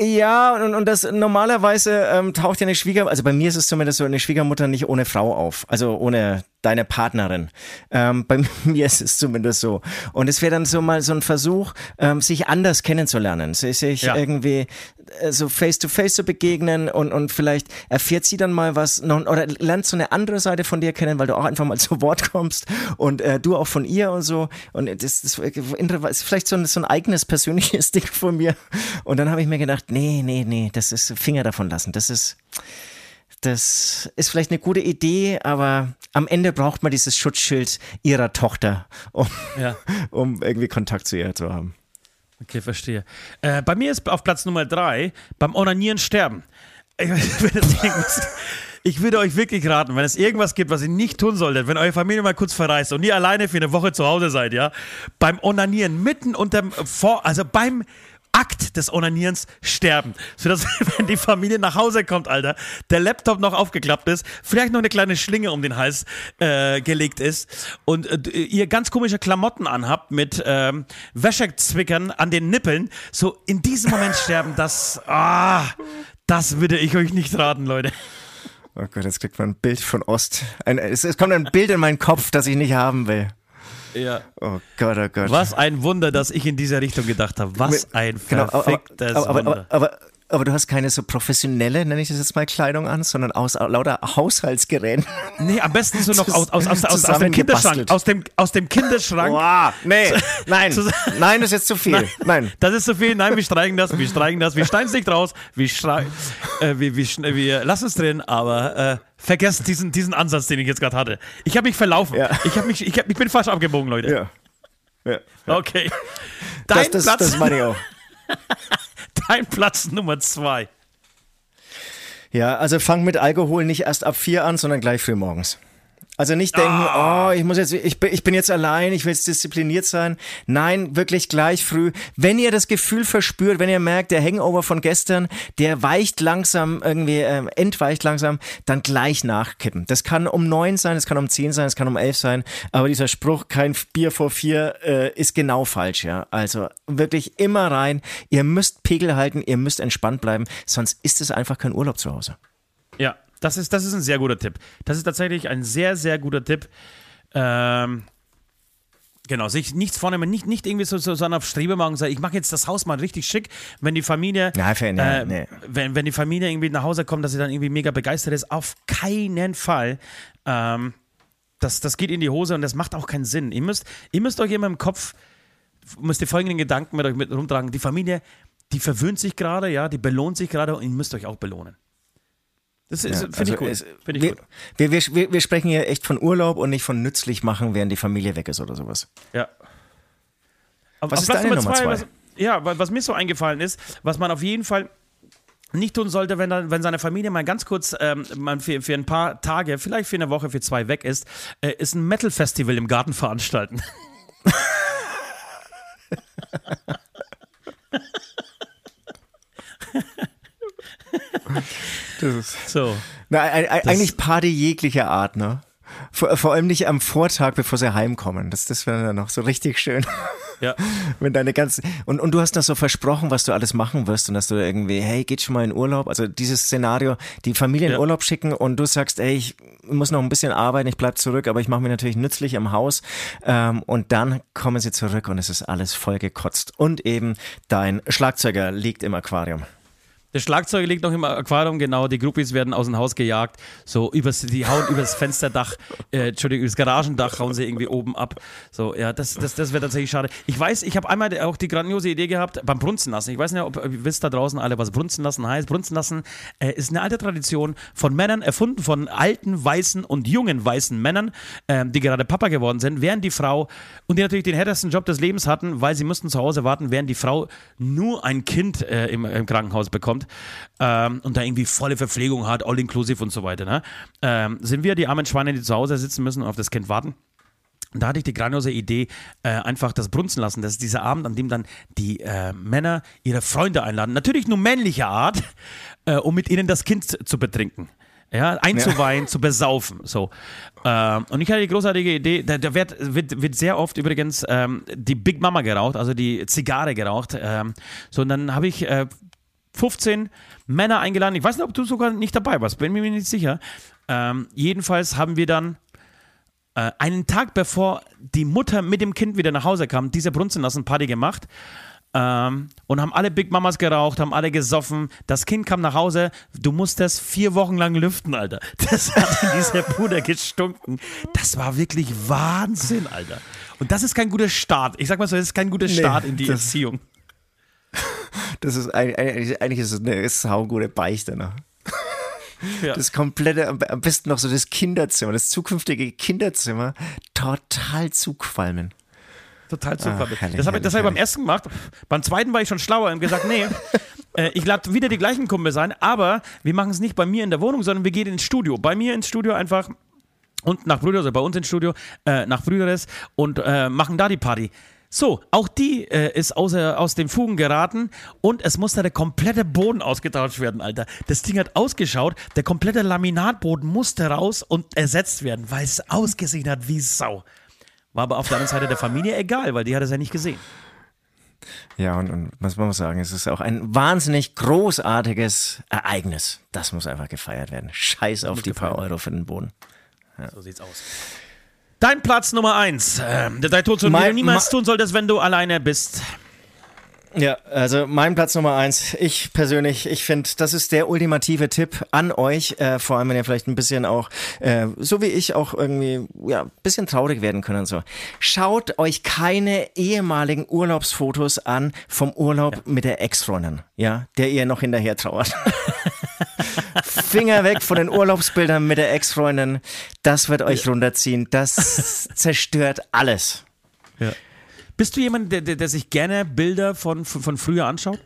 Ja, und, und das normalerweise ähm, taucht ja eine Schwiegermutter, also bei mir ist es zumindest so, eine Schwiegermutter nicht ohne Frau auf, also ohne deine Partnerin. Ähm, bei mir ist es zumindest so. Und es wäre dann so mal so ein Versuch, ähm, sich anders kennenzulernen, sich, Ja. irgendwie so face to face zu begegnen und, und vielleicht erfährt sie dann mal was noch, oder lernt so eine andere Seite von dir kennen, weil du auch einfach mal zu Wort kommst und äh, du auch von ihr und so. Und das, das ist vielleicht so ein, so ein eigenes persönliches Ding von mir. Und dann habe ich mir gedacht, nee, nee, nee, das ist Finger davon lassen. Das ist, das ist vielleicht eine gute Idee, aber am Ende braucht man dieses Schutzschild ihrer Tochter, um, Ja. um irgendwie Kontakt zu ihr zu haben. Okay, verstehe. Äh, bei mir ist auf Platz Nummer drei beim Onanieren sterben. Ich, ich würde euch wirklich raten, wenn es irgendwas gibt, was ihr nicht tun solltet, wenn eure Familie mal kurz verreist und ihr alleine für eine Woche zu Hause seid, ja, beim Onanieren mitten unterm Vor, also beim Akt des Onanierens sterben. Sodass, wenn die Familie nach Hause kommt, Alter, der Laptop noch aufgeklappt ist, vielleicht noch eine kleine Schlinge um den Hals äh, gelegt ist und äh, ihr ganz komische Klamotten anhabt mit ähm, Wäschezwickern an den Nippeln, so in diesem Moment sterben, das, ah, das würde ich euch nicht raten, Leute. Oh Gott, jetzt kriegt man ein Bild von Ost. Ein, es, es kommt ein Bild in meinen Kopf, das ich nicht haben will. Ja. Oh Gott, oh Gott. Was ein Wunder, dass ich in diese Richtung gedacht habe. Was ein Genau, aber, verficktes aber, aber, Wunder. aber, aber, du hast keine so professionelle, nenne ich das jetzt mal, Kleidung an, sondern aus lauter Haushaltsgeräten. Nee, am besten so noch aus, aus, aus, aus, aus dem. Kinderschrank. Aus dem, aus dem Kinderschrank. Boah, nee, nein, nein, das ist jetzt zu viel. Nein. Das ist zu viel. Nein, wir streichen das, wir streichen das, wir schneiden es nicht raus. Wir, schrei äh, wir, wir, wir lassen es drin, aber äh, vergesst diesen, diesen Ansatz, den ich jetzt gerade hatte. Ich habe mich verlaufen. Ja. Ich, hab mich, ich, hab, ich bin falsch abgebogen, Leute. Ja. ja. Okay. Dein, Das, das, Platz, das meine ich auch. dein Platz Nummer zwei. Ja, also fang mit Alkohol nicht erst ab vier an, sondern gleich früh morgens. Also nicht denken, oh, ich muss jetzt, ich bin, ich bin jetzt allein, ich will jetzt diszipliniert sein. Nein, wirklich gleich früh. Wenn ihr das Gefühl verspürt, wenn ihr merkt, der Hangover von gestern, der weicht langsam irgendwie, ähm, entweicht langsam, dann gleich nachkippen. Das kann um neun sein, das kann um zehn sein, das kann um elf sein. Aber dieser Spruch, kein Bier vor vier, äh, ist genau falsch, ja. Also wirklich immer rein. Ihr müsst Pegel halten, ihr müsst entspannt bleiben, sonst ist es einfach kein Urlaub zu Hause. Das ist, das ist ein sehr guter Tipp. Das ist tatsächlich ein sehr, sehr guter Tipp. Ähm, genau, sich nichts vornehmen, nicht, nicht irgendwie so, so, so auf Strebe machen und sagen, ich mache jetzt das Haus mal richtig schick, wenn die Familie, Nein, nee, äh, nee. Wenn, wenn die Familie irgendwie nach Hause kommt, dass sie dann irgendwie mega begeistert ist. Auf keinen Fall. Ähm, das, das geht in die Hose und das macht auch keinen Sinn. Ihr müsst, ihr müsst euch immer im Kopf, müsst ihr folgenden Gedanken mit euch mit rumtragen. Die Familie, die verwöhnt sich gerade, ja, die belohnt sich gerade und ihr müsst euch auch belohnen. Das Ja, finde also ich gut. es- Finde ich wir, gut. Wir, wir, wir, sprechen hier echt von Urlaub und nicht von nützlich machen, während die Familie weg ist oder sowas. Ja. Auf, Was ist Platz deine Nummer zwei, zwei? Was, ja, wa- was mir so eingefallen ist, was man auf jeden Fall nicht tun sollte, wenn, dann, wenn seine Familie mal ganz kurz ähm, mal für, für ein paar Tage, vielleicht für eine Woche, für zwei weg ist, äh, ist ein Metal-Festival im Garten veranstalten. so. Na, ein, ein, eigentlich Party jeglicher Art, ne? Vor, vor allem nicht am Vortag, bevor sie heimkommen. Das, das wäre dann noch so richtig schön. Ja. Wenn deine ganzen und, und du hast das so versprochen, was du alles machen wirst und dass du irgendwie, hey, geht schon mal in Urlaub. Also dieses Szenario, die Familie in Ja. Urlaub schicken und du sagst, ey, ich muss noch ein bisschen arbeiten, ich bleib zurück, aber ich mache mir natürlich nützlich am Haus. Ähm, und dann kommen sie zurück und es ist alles vollgekotzt. Und eben dein Schlagzeuger liegt im Aquarium. Der Schlagzeug liegt noch im Aquarium, genau. Die Groupies werden aus dem Haus gejagt. So, übers, die hauen übers Fensterdach, äh, Entschuldigung, übers Garagendach hauen sie irgendwie oben ab. So, ja, das, das, das wäre tatsächlich schade. Ich weiß, ich habe einmal auch die grandiose Idee gehabt beim Brunzen lassen. Ich weiß nicht, ob ihr wisst da draußen alle, was Brunzen lassen heißt. Brunzen lassen äh, ist eine alte Tradition von Männern, erfunden von alten, weißen und jungen weißen Männern, ähm, die gerade Papa geworden sind, während die Frau und die natürlich den härtesten Job des Lebens hatten, weil sie mussten zu Hause warten, während die Frau nur ein Kind äh, im, im Krankenhaus bekommt ähm, und da irgendwie volle Verpflegung hat, all inclusive und so weiter. Ne? Ähm, sind wir die armen Schweine, die zu Hause sitzen müssen und auf das Kind warten? Und da hatte ich die grandiose Idee, äh, einfach das brunzen lassen. Das ist dieser Abend, an dem dann die äh, Männer ihre Freunde einladen. Natürlich nur männlicher Art, äh, um mit ihnen das Kind zu betrinken. Ja, einzuweihen, zu besaufen. So. Ähm, und ich hatte die großartige Idee, da, da wird, wird, wird sehr oft übrigens ähm, die Big Mama geraucht, also die Zigarre geraucht. Ähm, so, und dann habe ich äh, 15 Männer eingeladen. Ich weiß nicht, ob du sogar nicht dabei warst, bin mir nicht sicher. Ähm, jedenfalls haben wir dann äh, einen Tag bevor die Mutter mit dem Kind wieder nach Hause kam, diese Brunzenlassen-Party gemacht. Ähm, und haben alle Big Mamas geraucht, haben alle gesoffen. Das Kind kam nach Hause. Du musstest vier Wochen lang lüften, Alter. Das hat in dieser Bude gestunken. Das war wirklich Wahnsinn, Alter. Und das ist kein guter Start. Ich sag mal so, das ist kein guter Start in die Erziehung. Das ist eigentlich, eigentlich ist es eine saugute Beichte. Ne? Ja. Das komplette, am besten noch so das Kinderzimmer, das zukünftige Kinderzimmer, total zuqualmen. Total super. Ach, herrlich, das habe ich, das hab ich beim ersten gemacht. Beim zweiten war ich schon schlauer und gesagt, nee, äh, ich lade wieder die gleichen Kumpel sein, aber wir machen es nicht bei mir in der Wohnung, sondern wir gehen ins Studio. Bei mir ins Studio einfach und nach Brüder, also bei uns ins Studio, äh, nach Brüderes und äh, machen da die Party. So, auch die äh, ist außer, aus den Fugen geraten und es musste der komplette Boden ausgetauscht werden, Alter. Das Ding hat ausgeschaut, der komplette Laminatboden musste raus und ersetzt werden, weil es ausgesehen hat wie Sau. War aber auf der anderen Seite der Familie egal, weil die hat es ja nicht gesehen. Ja, und, und was man muss sagen, es ist auch ein wahnsinnig großartiges Ereignis. Das muss einfach gefeiert werden. Scheiß auf die paar Euro für den Boden. So sieht's aus. Dein Platz Nummer eins. Ähm, der die Mein- du niemals ma- tun solltest, wenn du alleine bist. Ja, also mein Platz Nummer eins. Ich persönlich, ich finde, das ist der ultimative Tipp an euch, äh, vor allem wenn ihr vielleicht ein bisschen auch, äh, so wie ich auch irgendwie, ja, ein bisschen traurig werden können und so. Schaut euch keine ehemaligen Urlaubsfotos an vom Urlaub mit der Ex-Freundin, ja, der ihr noch hinterher trauert. Finger weg von den Urlaubsbildern mit der Ex-Freundin. Das wird euch runterziehen. Das zerstört alles. Bist du jemand, der, der, der sich gerne Bilder von, von, von früher anschaut?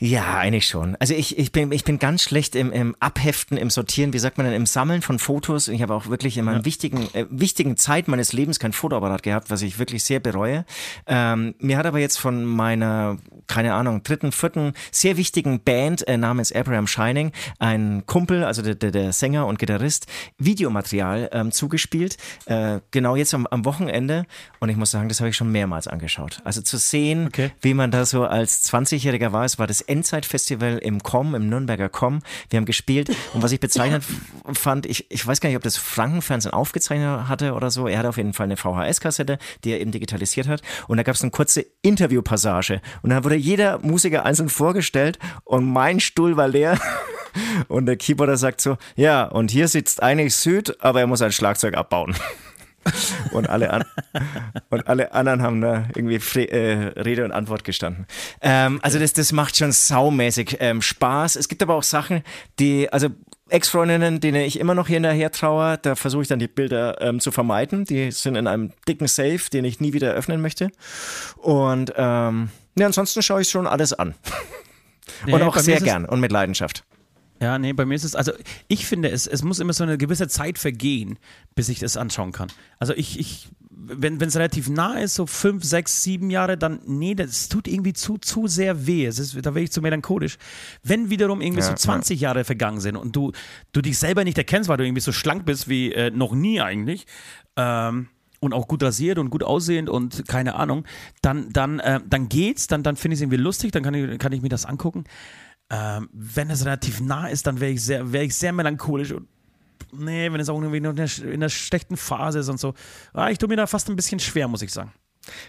Ja, eigentlich schon. Also ich, ich, bin, ich bin ganz schlecht im, im Abheften, im Sortieren, wie sagt man denn, im Sammeln von Fotos. Ich habe auch wirklich in meiner wichtigen, äh, wichtigen Zeit meines Lebens kein Fotoapparat gehabt, was ich wirklich sehr bereue. Ähm, mir hat aber jetzt von meiner, keine Ahnung, dritten, vierten, sehr wichtigen Band äh, namens Abraham Shining ein Kumpel, also der, der, der Sänger und Gitarrist, Videomaterial ähm, zugespielt. Äh, genau jetzt am, am Wochenende. Und ich muss sagen, das habe ich schon mehrmals angeschaut. Also zu sehen, Okay. wie man da so als 20-Jähriger war. Es war das Endzeitfestival im Com, im Nürnberger Com. Wir haben gespielt und was ich bezeichnend f- fand, ich, ich weiß gar nicht, ob das Frankenfernsehen aufgezeichnet hatte oder so. Er hatte auf jeden Fall eine VHS-Kassette, die er eben digitalisiert hat. Und da gab es eine kurze Interviewpassage. Und da wurde jeder Musiker einzeln vorgestellt und mein Stuhl war leer. Und der Keyboarder sagt so, ja, und hier sitzt eigentlich Süd, aber er muss ein Schlagzeug abbauen. Und alle, an, und alle anderen haben da irgendwie Fre äh, Rede und Antwort gestanden. Ähm, also das, das macht schon saumäßig ähm, Spaß. Es gibt aber auch Sachen, die, also Ex-Freundinnen, denen ich immer noch hier hinterher traue, da versuche ich dann die Bilder ähm, zu vermeiden. Die sind in einem dicken Safe, den ich nie wieder öffnen möchte. Und ähm, ja, ansonsten schaue ich schon alles an. Und auch bei mir sehr gern und mit Leidenschaft. Ja, nee, bei mir ist es, also ich finde, es, es muss immer so eine gewisse Zeit vergehen, bis ich das anschauen kann. Also ich, ich wenn es relativ nah ist, so fünf, sechs, sieben Jahre, dann, nee, das tut irgendwie zu, zu sehr weh. Es ist, da wäre ich zu melancholisch. Wenn wiederum irgendwie Ja, so 20 Jahre vergangen sind und du, du dich selber nicht erkennst, weil du irgendwie so schlank bist wie äh, noch nie eigentlich, ähm, und auch gut rasiert und gut aussehend und keine Ahnung, dann, dann, äh, dann geht's, dann, dann finde ich es irgendwie lustig, dann kann ich, kann ich mir das angucken. Ähm, wenn es relativ nah ist, dann wäre ich sehr, wäre ich sehr melancholisch und nee, wenn es auch irgendwie in einer, in einer schlechten Phase ist und so. Ah, ich tue mir da fast ein bisschen schwer, muss ich sagen.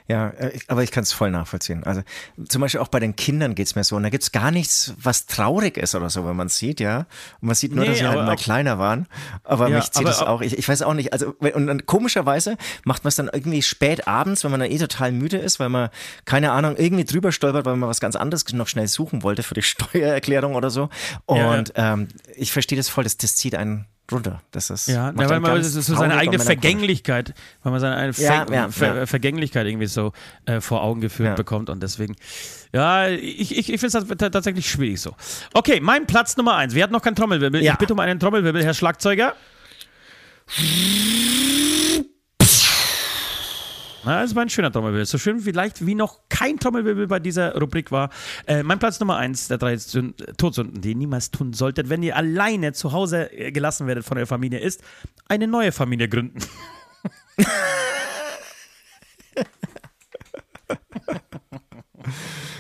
Ja, äh, aber ich kann es voll nachvollziehen. Also zum Beispiel auch bei den Kindern geht's mir so. Und da gibt's gar nichts, was traurig ist oder so, wenn man sieht, ja. Und man sieht nur, Nee, dass sie halt mal kleiner waren. Aber Ja, mich zieht aber das auch-. Ich, ich weiß auch nicht. Also und dann komischerweise macht man es dann irgendwie spät abends, wenn man dann eh total müde ist, weil man, keine Ahnung, irgendwie drüber stolpert, weil man was ganz anderes noch schnell suchen wollte für die Steuererklärung oder so. Ja, Und Ähm, ich verstehe das voll, das, das zieht einen runter. Das ist, Ja, ja weil man das ist so seine eigene. Vergänglichkeit, weil man seine eine Ja, Ver ja, Ver ja. Vergänglichkeit irgendwie so äh, vor Augen geführt Ja. bekommt und deswegen, ja, ich, ich, ich finde es tats- tatsächlich schwierig so. Okay, mein Platz Nummer eins. Wir hatten noch keinen Trommelwirbel. Ja. Ich bitte um einen Trommelwirbel, Herr Schlagzeuger. Na, das war ein schöner Trommelwirbel. So schön vielleicht wie noch kein Trommelwirbel bei dieser Rubrik war. Äh, mein Platz Nummer eins der drei Sünd Todsünden, die ihr niemals tun solltet, wenn ihr alleine zu Hause äh, gelassen werdet von eurer Familie, ist eine neue Familie gründen.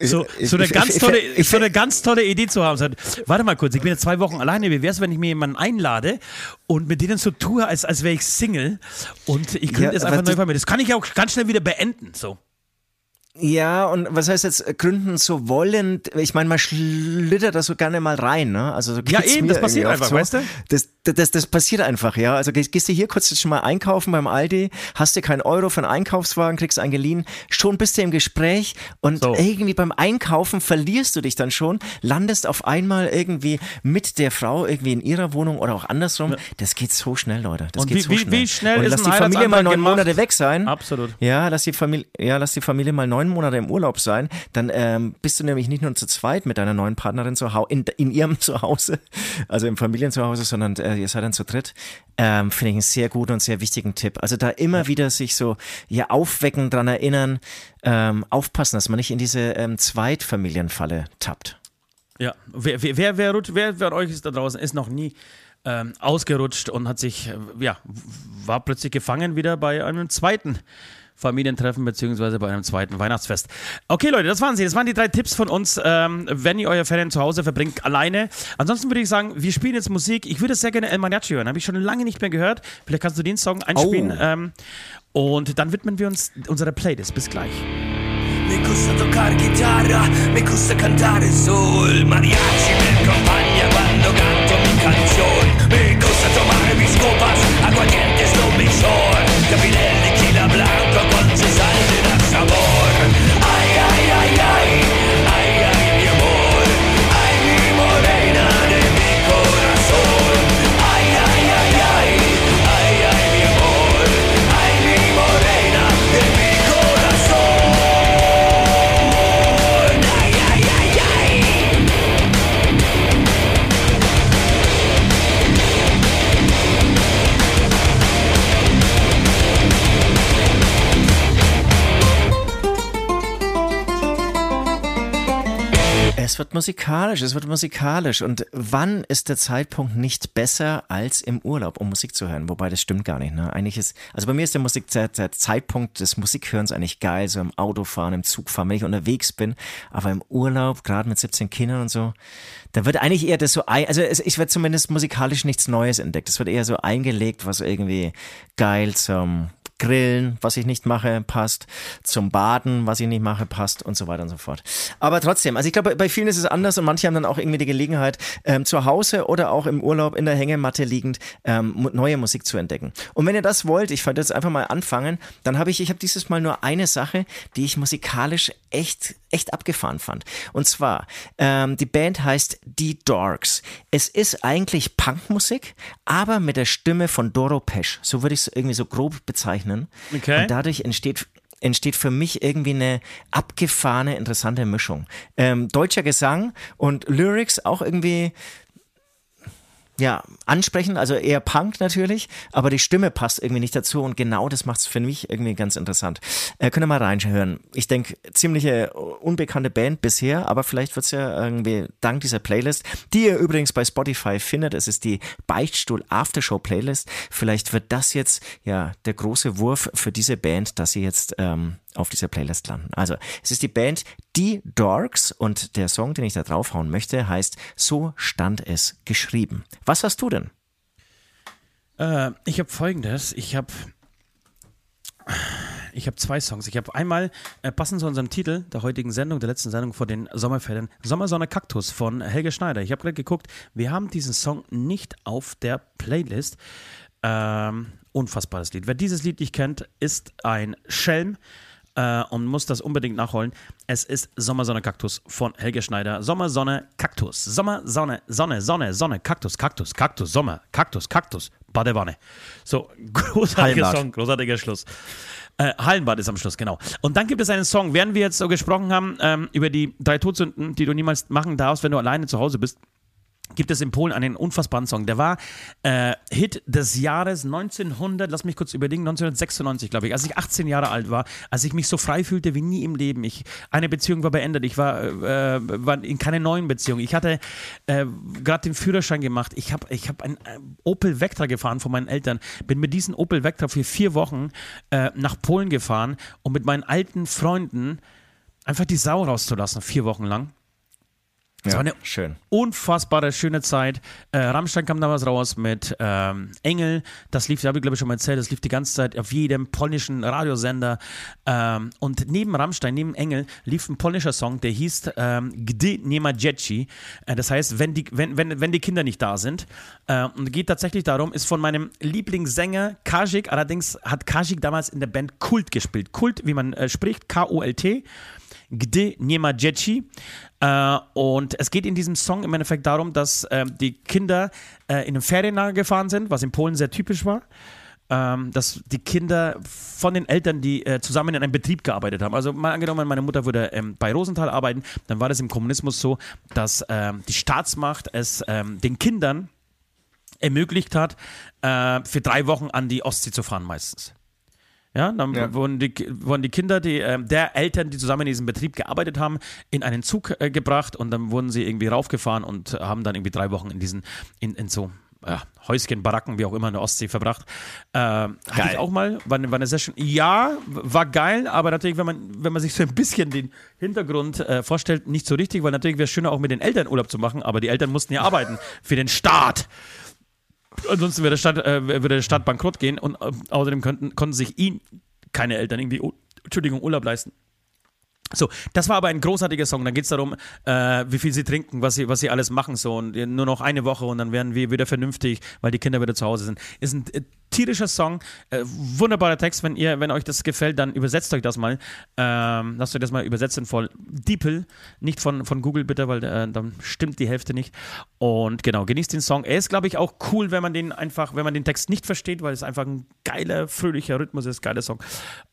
so, so, eine ganz tolle, so eine ganz tolle Idee zu haben. Sagt, Warte mal kurz, ich bin jetzt zwei Wochen alleine. Wie wäre es, wenn ich mir jemanden einlade und mit denen so tue, als, als wäre ich Single und ich könnte Ja, jetzt aber einfach neu vermitteln. Das kann ich auch ganz schnell wieder beenden. So. Ja, und was heißt jetzt äh, gründen so wollend? Ich meine, man schlittert da so gerne mal rein, ne? Also so Ja, eben, das passiert einfach, so. weißt du? Das, das, das, passiert einfach, ja. Also gehst, du hier kurz schon mal einkaufen beim Aldi, hast du keinen Euro für einen Einkaufswagen, kriegst einen geliehen, schon bist du im Gespräch und So. irgendwie beim Einkaufen verlierst du dich dann schon, landest auf einmal irgendwie mit der Frau irgendwie in ihrer Wohnung oder auch andersrum. Das geht so schnell, Leute. Das Und geht wie- so wie- schnell. wie schnell und ist lass die Familie mal neun? Monate weg sein. Absolut. Ja, lass die Familie, ja, lass die Familie mal neun Monate im Urlaub sein, dann ähm, bist du nämlich nicht nur zu zweit mit deiner neuen Partnerin zu Hause, in, in ihrem Zuhause, also im Familienzuhause, sondern äh, ihr seid dann zu dritt. Ähm, Finde ich einen sehr guten und sehr wichtigen Tipp. Also da immer wieder sich so ja aufwecken, dran erinnern, ähm, aufpassen, dass man nicht in diese ähm, Zweitfamilienfalle tappt. Ja, wer, wer, wer, wer, wer von euch ist da draußen, ist noch nie ähm, ausgerutscht und hat sich, äh, ja, war plötzlich gefangen wieder bei einem zweiten Familientreffen beziehungsweise bei einem zweiten Weihnachtsfest. Okay, Leute, das waren sie. Das waren die drei Tipps von uns, ähm, wenn ihr euer Ferien zu Hause verbringt, alleine. Ansonsten würde ich sagen, wir spielen jetzt Musik. Ich würde sehr gerne El Mariachi hören. Habe ich schon lange nicht mehr gehört. Vielleicht kannst du den Song einspielen. Oh. Ähm, und dann widmen wir uns unserer Playlist. Bis gleich. Mi gusta toccare chitarra, mi gusta cantare sul mariachi mi acompaña cuando canto mi canción. Mi gusta tomar mis copas, aguardientes lo mejor. Capilel tequila Es wird musikalisch, es wird musikalisch. Und wann ist der Zeitpunkt nicht besser als im Urlaub, um Musik zu hören? Wobei das stimmt gar nicht. Ne? Eigentlich ist, also bei mir ist der, Musik, der, der Zeitpunkt des Musikhörens eigentlich geil, so im Autofahren, im Zugfahren, wenn ich unterwegs bin. Aber im Urlaub, gerade mit 17 Kindern und so, da wird eigentlich eher das so, also ich werde zumindest musikalisch nichts Neues entdeckt. Es wird eher so eingelegt, was irgendwie geil zum Grillen, was ich nicht mache, passt. Zum Baden, was ich nicht mache, passt und so weiter und so fort. Aber trotzdem, also ich glaube, bei vielen ist es anders und manche haben dann auch irgendwie die Gelegenheit, ähm, zu Hause oder auch im Urlaub in der Hängematte liegend ähm, neue Musik zu entdecken. Und wenn ihr das wollt, ich werde jetzt einfach mal anfangen, dann habe ich, ich habe dieses Mal nur eine Sache, die ich musikalisch echt, echt abgefahren fand. Und zwar, ähm, die Band heißt Die Dorks. Es ist eigentlich Punkmusik, aber mit der Stimme von Doro Pesch. So würde ich es irgendwie so grob bezeichnen. Okay. Und dadurch entsteht entsteht für mich irgendwie eine abgefahrene, interessante Mischung. Ähm, deutscher Gesang und Lyrics auch irgendwie ja, ansprechend, also eher Punk natürlich, aber die Stimme passt irgendwie nicht dazu und genau das macht es für mich irgendwie ganz interessant. Äh, könnt ihr mal reinhören. Ich denke, ziemliche unbekannte Band bisher, aber vielleicht wird's ja irgendwie dank dieser Playlist, die ihr übrigens bei Spotify findet, es ist die Beichtstuhl Aftershow Playlist, vielleicht wird das jetzt ja der große Wurf für diese Band, dass sie jetzt ähm, auf dieser Playlist landen. Also, es ist die Band Die Dorks und der Song, den ich da draufhauen möchte, heißt So stand es geschrieben. Was hast du denn? Äh, ich habe folgendes. Ich habe ich habe zwei Songs. Ich habe einmal, äh, passend zu unserem Titel der heutigen Sendung, der letzten Sendung vor den Sommerferien, Sommersonne Kaktus von Helge Schneider. Ich habe gerade geguckt, wir haben diesen Song nicht auf der Playlist. Ähm, unfassbares Lied. Wer dieses Lied nicht kennt, ist ein Schelm äh, und muss das unbedingt nachholen. Es ist Sommersonne Kaktus von Helge Schneider. Sommersonne Kaktus. Sommer, Sonne, Sonne, Sonne, Sonne, Kaktus, Kaktus, Kaktus, Sommer, Kaktus, Kaktus, Badewanne. So, großartiger Hallenbad. Song, großartiger Schluss. Äh, Hallenbad ist am Schluss, genau. Und dann gibt es einen Song, während wir jetzt so gesprochen haben ähm, über die drei Todsünden, die du niemals machen darfst, wenn du alleine zu Hause bist gibt es in Polen einen unfassbaren Song. Der war äh, Hit des Jahres 1900, lass mich kurz überlegen, 1996, glaube ich, als ich 18 Jahre alt war, als ich mich so frei fühlte wie nie im Leben. Ich, eine Beziehung war beendet, ich war, äh, war in keine neuen Beziehung. Ich hatte äh, gerade den Führerschein gemacht. Ich habe ich hab einen äh, Opel Vectra gefahren von meinen Eltern, bin mit diesem Opel Vectra für vier Wochen äh, nach Polen gefahren und mit meinen alten Freunden einfach die Sau rauszulassen, vier Wochen lang. Das Ja, war eine schön. unfassbare schöne Zeit. Äh, Rammstein kam damals raus mit ähm, Engel. Das lief, da habe ich glaube ich schon mal erzählt, das lief die ganze Zeit auf jedem polnischen Radiosender. Ähm, und neben Rammstein, neben Engel, lief ein polnischer Song, der hieß ähm, Gdy nie ma dzieci. Äh, das heißt, wenn die, wenn, wenn, wenn die Kinder nicht da sind. Äh, und geht tatsächlich darum, ist von meinem Lieblingssänger Kajik. Allerdings hat Kajik damals in der Band Kult gespielt. Kult, wie man äh, spricht, K-O-L-T. Gdy nie ma dzieci. Äh, und es geht in diesem Song im Endeffekt darum, dass ähm, die Kinder äh, in einem Ferienlager gefahren sind, was in Polen sehr typisch war. Ähm, dass die Kinder von den Eltern, die äh, zusammen in einem Betrieb gearbeitet haben. Also mal angenommen, meine Mutter würde ähm, bei Rosenthal arbeiten, dann war das im Kommunismus so, dass ähm, die Staatsmacht es den Kindern ermöglicht hat, äh, für drei Wochen an die Ostsee zu fahren meistens. Ja, dann Ja. Wurden, die, wurden die Kinder die, ähm, der Eltern, die zusammen in diesem Betrieb gearbeitet haben, in einen Zug äh, gebracht und dann wurden sie irgendwie raufgefahren und haben dann irgendwie drei Wochen in diesen, in, in so ja, Häuschen, Baracken, wie auch immer in der Ostsee verbracht. Ähm, hatte ich auch mal, war, eine- war eine Session. Ja, war geil, aber natürlich, wenn man, wenn man sich so ein bisschen den Hintergrund äh, vorstellt, nicht so richtig, weil natürlich wäre es schöner, auch mit den Eltern Urlaub zu machen, aber die Eltern mussten ja arbeiten für den Staat. Ansonsten würde der Stadt, äh, würde der Stadt bankrott gehen und äh, außerdem könnten, konnten sich ihn keine Eltern irgendwie, Entschuldigung, Urlaub leisten. So, das war aber ein großartiger Song. Da geht es darum, äh, wie viel sie trinken, was sie, was sie alles machen. So, und nur noch eine Woche und dann werden wir wieder vernünftig, weil die Kinder wieder zu Hause sind. Ist ein äh, tierischer Song, äh, wunderbarer Text. Wenn ihr, wenn euch das gefällt, dann übersetzt euch das mal. Ähm, lasst euch das mal übersetzen von Diepel, nicht von, von Google bitte, weil äh, dann stimmt die Hälfte nicht. Und genau, genießt den Song. Er ist, glaube ich, auch cool, wenn man den einfach, wenn man den Text nicht versteht, weil es einfach ein geiler, fröhlicher Rhythmus ist, geiler Song.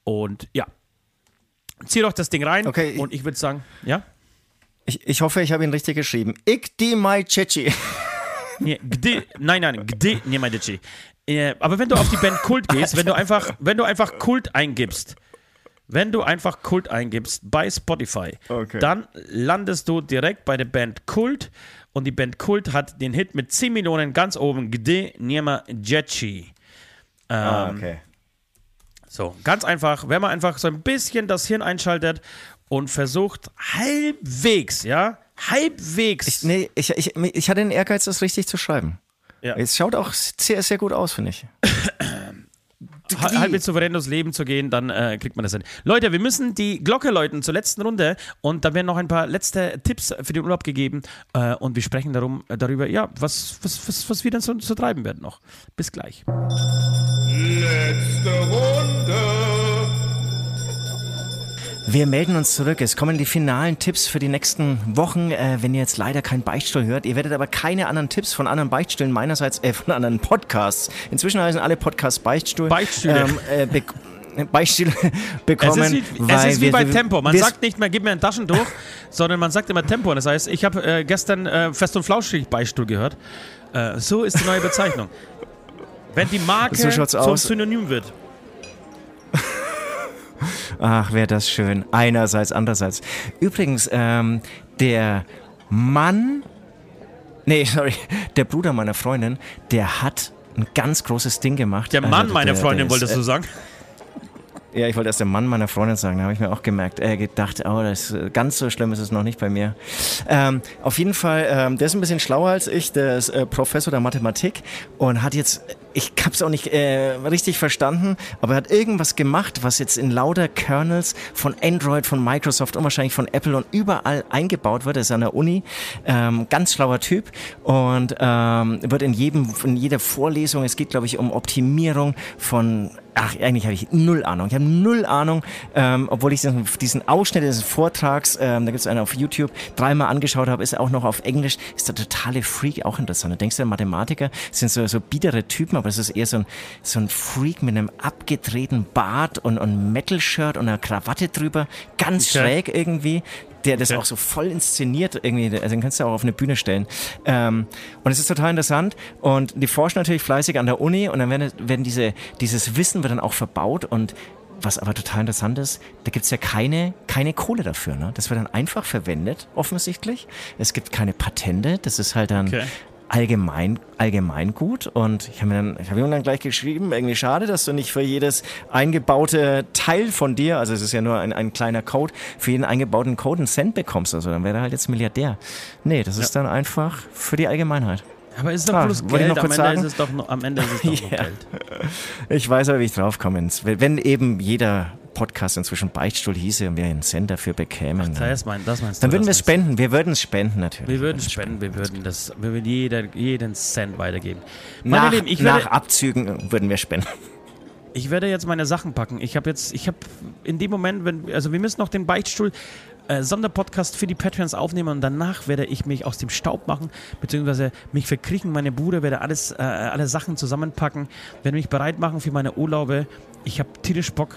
Und ja. Zieh doch das Ding rein Okay, und ich würde sagen, ja? Ich, ich hoffe, ich habe ihn richtig geschrieben. Ich die Mai Chechi. Nee, nein, nein, nie ma dzieci. Äh, aber wenn du auf die Band Kult gehst, wenn du einfach, wenn du einfach Kult eingibst, wenn du einfach Kult eingibst bei Spotify, Okay. dann landest du direkt bei der Band Kult und die Band Kult hat den Hit mit 10 Millionen ganz oben, Gdy nie ma dzieci. Ah, okay. So, ganz einfach, wenn man einfach so ein bisschen das Hirn einschaltet und versucht, halbwegs, ja, halbwegs. Ich, nee, ich, ich, ich hatte den Ehrgeiz, das richtig zu schreiben. Ja. Es schaut auch sehr, sehr gut aus, finde ich. ha- halbwegs souverän durchs Leben zu gehen, dann äh, kriegt man das hin. Leute, wir müssen die Glocke läuten zur letzten Runde und da werden noch ein paar letzte Tipps für den Urlaub gegeben äh, und wir sprechen darum, äh, darüber, ja, was, was, was, was wir dann so, so treiben werden noch. Bis gleich. Letzte Runde. Wir melden uns zurück. Es kommen die finalen Tipps für die nächsten Wochen. Äh, wenn ihr jetzt leider keinen Beichtstuhl hört, ihr werdet aber keine anderen Tipps von anderen Beichtstühlen meinerseits, äh, von anderen Podcasts. Inzwischen heißen alle Podcasts Beichtstuhl. Beichtstühle. Ähm, äh, bek- Beichtstühle bekommen. Es ist wie, es ist wie bei Tempo. Man sagt nicht mehr, gib mir ein Taschentuch, sondern man sagt immer Tempo. Das heißt, ich habe äh, gestern äh, Fest und Flauschig Beistuhl gehört. Äh, so ist die neue Bezeichnung. Wenn die Marke So zum aus. Synonym wird. Ach, wäre das schön. Einerseits, andererseits. Übrigens, ähm, der Mann, nee, sorry, der Bruder meiner Freundin, der hat ein ganz großes Ding gemacht. Der Also Mann meiner der- Freundin, der ist, wolltest du sagen? Ja, ich wollte erst der Mann meiner Freundin sagen, da habe ich mir auch gemerkt, äh, gedacht, oh, das ist, ganz so schlimm ist es noch nicht bei mir. Ähm, auf jeden Fall, ähm, der ist ein bisschen schlauer als ich, der ist äh, Professor der Mathematik und hat jetzt, ich habe es auch nicht äh, richtig verstanden, aber er hat irgendwas gemacht, was jetzt in lauter Kernels von Android, von Microsoft und wahrscheinlich von Apple und überall eingebaut wird. Er ist an der Uni, ähm, ganz schlauer Typ und ähm, wird in jedem, in jeder Vorlesung, es geht glaube ich um Optimierung von Ach, eigentlich habe ich null Ahnung. Ich habe null Ahnung, ähm, obwohl ich diesen, diesen Ausschnitt des Vortrags, ähm, da gibt es einen auf YouTube, dreimal angeschaut habe, ist er auch noch auf Englisch, ist der totale Freak, auch interessant. Da denkst du, Mathematiker sind so, so biedere Typen, aber es ist eher so ein, so ein Freak mit einem abgedrehten Bart und, und Metal-Shirt und einer Krawatte drüber, ganz Okay. schräg irgendwie der das Okay. auch so voll inszeniert irgendwie, also den kannst du auch auf eine Bühne stellen. Ähm, und es ist total interessant und die forschen natürlich fleißig an der Uni und dann werden, werden diese, dieses Wissen wird dann auch verbaut und was aber total interessant ist, da gibt's ja keine, keine Kohle dafür. Ne? Das wird dann einfach verwendet, offensichtlich. Es gibt keine Patente, das ist halt dann Okay. Allgemein, allgemein gut. Und ich habe mir dann, ich habe ihm dann gleich geschrieben, irgendwie schade, dass du nicht für jedes eingebaute Teil von dir, also es ist ja nur ein, ein kleiner Code, für jeden eingebauten Code einen Cent bekommst. Also dann wäre er halt jetzt Milliardär. Nee, das ist dann einfach für die Allgemeinheit. Aber ist doch Ah, bloß Geld. noch Am Ende, sagen? ist es doch nur, am Ende ist es doch Ja. Geld. Ich weiß aber, wie ich drauf komme. Wenn eben jeder Podcast inzwischen Beichtstuhl hieße und wir einen Cent dafür bekämen, Das dann, ist mein, das meinst du, dann würden wir das es spenden. Wir würden es spenden natürlich. Wir würden spenden, wir würden das, wir würden jeder, jeden Cent weitergeben. Meine Nach, Lieben, nach werde, Abzügen würden wir spenden. ich werde jetzt meine Sachen packen. Ich habe jetzt, ich habe in dem Moment, wenn, also wir müssen noch den Beichtstuhl äh, Sonderpodcast für die Patreons aufnehmen und danach werde ich mich aus dem Staub machen, beziehungsweise mich verkriechen, meine Bude, werde alles, äh, alle Sachen zusammenpacken, werde mich bereit machen für meine Urlaube. Ich habe tierisch Bock.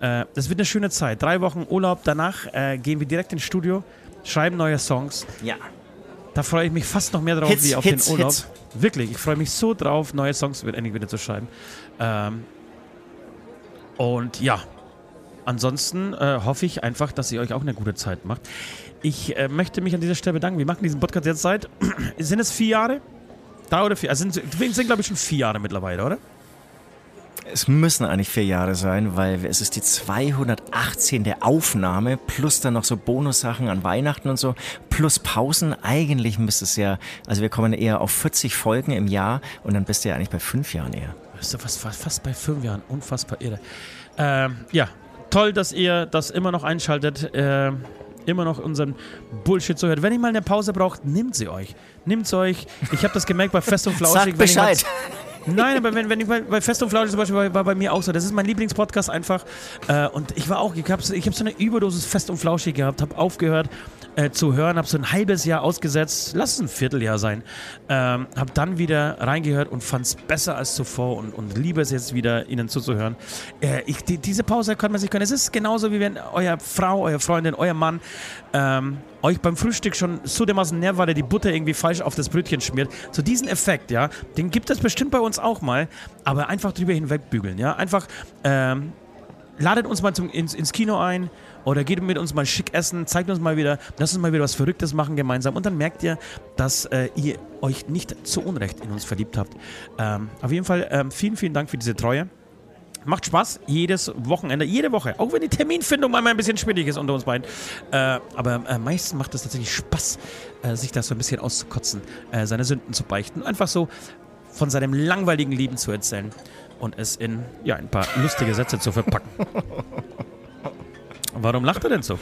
Äh, das wird eine schöne Zeit. Drei Wochen Urlaub, danach äh, gehen wir direkt ins Studio, schreiben neue Songs. Ja. Da freue ich mich fast noch mehr drauf Hits, wie auf Hits, den Urlaub. Hits. Wirklich, ich freue mich so drauf, neue Songs endlich wieder zu schreiben. Ähm, und ja, ansonsten äh, hoffe ich einfach, dass ihr euch auch eine gute Zeit macht. Ich äh, möchte mich an dieser Stelle bedanken. Wir machen diesen Podcast jetzt seit, sind es vier Jahre? Drei oder vier? Also sind, sind glaube ich schon vier Jahre mittlerweile, oder? Es müssen eigentlich vier Jahre sein, weil es ist die 218. Aufnahme plus dann noch so Bonussachen an Weihnachten und so plus Pausen. Eigentlich müsste es ja, also wir kommen eher auf 40 Folgen im Jahr und dann bist du ja eigentlich bei fünf Jahren eher. Ist doch fast, fast, bei fünf Jahren. Unfassbar irre. Ähm, ja, toll, dass ihr das immer noch einschaltet. Ähm, immer noch unseren Bullshit zuhört. Wenn ihr mal eine Pause braucht, nehmt sie euch. Nehmt sie euch. Ich habe das gemerkt bei Fest und Flauschig. Sag wenn ich mal- Bescheid. Nein, aber wenn, wenn ich bei, bei Fest und Flauschig zum Beispiel war, war bei mir auch so. Das ist mein Lieblingspodcast einfach. Äh, und ich war auch, ich habe hab so eine Überdosis Fest und Flauschig gehabt, habe aufgehört äh, zu hören, habe so ein halbes Jahr ausgesetzt, lass es ein Vierteljahr sein. Ähm, habe dann wieder reingehört und fand es besser als zuvor und, und liebe es jetzt wieder, Ihnen zuzuhören. Äh, ich, die, diese Pause kann man sich können. Es ist genauso wie wenn euer Frau, eure Freundin, euer Mann ähm, euch beim Frühstück schon so dermaßen nervt, weil er die Butter irgendwie falsch auf das Brötchen schmiert. So diesen Effekt, ja, den gibt es bestimmt bei uns auch mal, aber einfach drüber hinwegbügeln, ja. Einfach ähm, ladet uns mal zum, ins, ins Kino ein oder geht mit uns mal schick essen, zeigt uns mal wieder, lasst uns mal wieder was Verrücktes machen gemeinsam und dann merkt ihr, dass äh, ihr euch nicht zu Unrecht in uns verliebt habt. Ähm, auf jeden Fall ähm, vielen, vielen Dank für diese Treue. Macht Spaß, jedes Wochenende, jede Woche. Auch wenn die Terminfindung manchmal ein bisschen schwierig ist unter uns beiden. Äh, aber äh, meistens macht es tatsächlich Spaß, äh, sich das so ein bisschen auszukotzen, äh, seine Sünden zu beichten. Einfach so von seinem langweiligen Leben zu erzählen und es in ja, ein paar lustige Sätze zu verpacken. Warum lacht er denn so?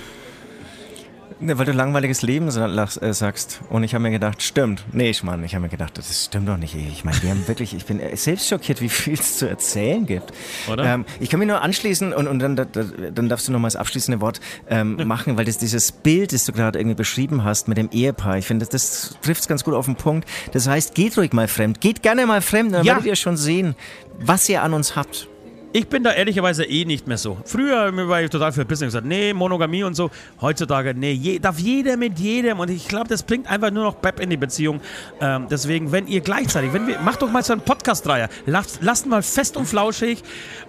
Ne, weil du langweiliges Leben äh, sagst. Und ich habe mir gedacht, stimmt. Nee, ich meine, ich habe mir gedacht, das stimmt doch nicht. Ich meine, wir haben wirklich, ich bin äh, selbst schockiert, wie viel es zu erzählen gibt. Oder? Ähm, ich kann mich nur anschließen und, und dann, da- da- dann darfst du noch mal das abschließende Wort ähm, machen, weil das dieses Bild, das du gerade irgendwie beschrieben hast mit dem Ehepaar, ich finde, das, das trifft es ganz gut auf den Punkt. Das heißt, geht ruhig mal fremd. Geht gerne mal fremd, dann Ja. werdet ihr schon sehen, was ihr an uns habt. Ich bin da ehrlicherweise eh nicht mehr so. Früher war ich total verbissen und gesagt, nee, Monogamie und so. Heutzutage, nee, je, darf jeder mit jedem. Und ich glaube, das bringt einfach nur noch Pep in die Beziehung. Ähm, deswegen, wenn ihr gleichzeitig, wenn wir, macht doch mal so einen Podcast-Dreier. Lasst, lasst mal fest und flauschig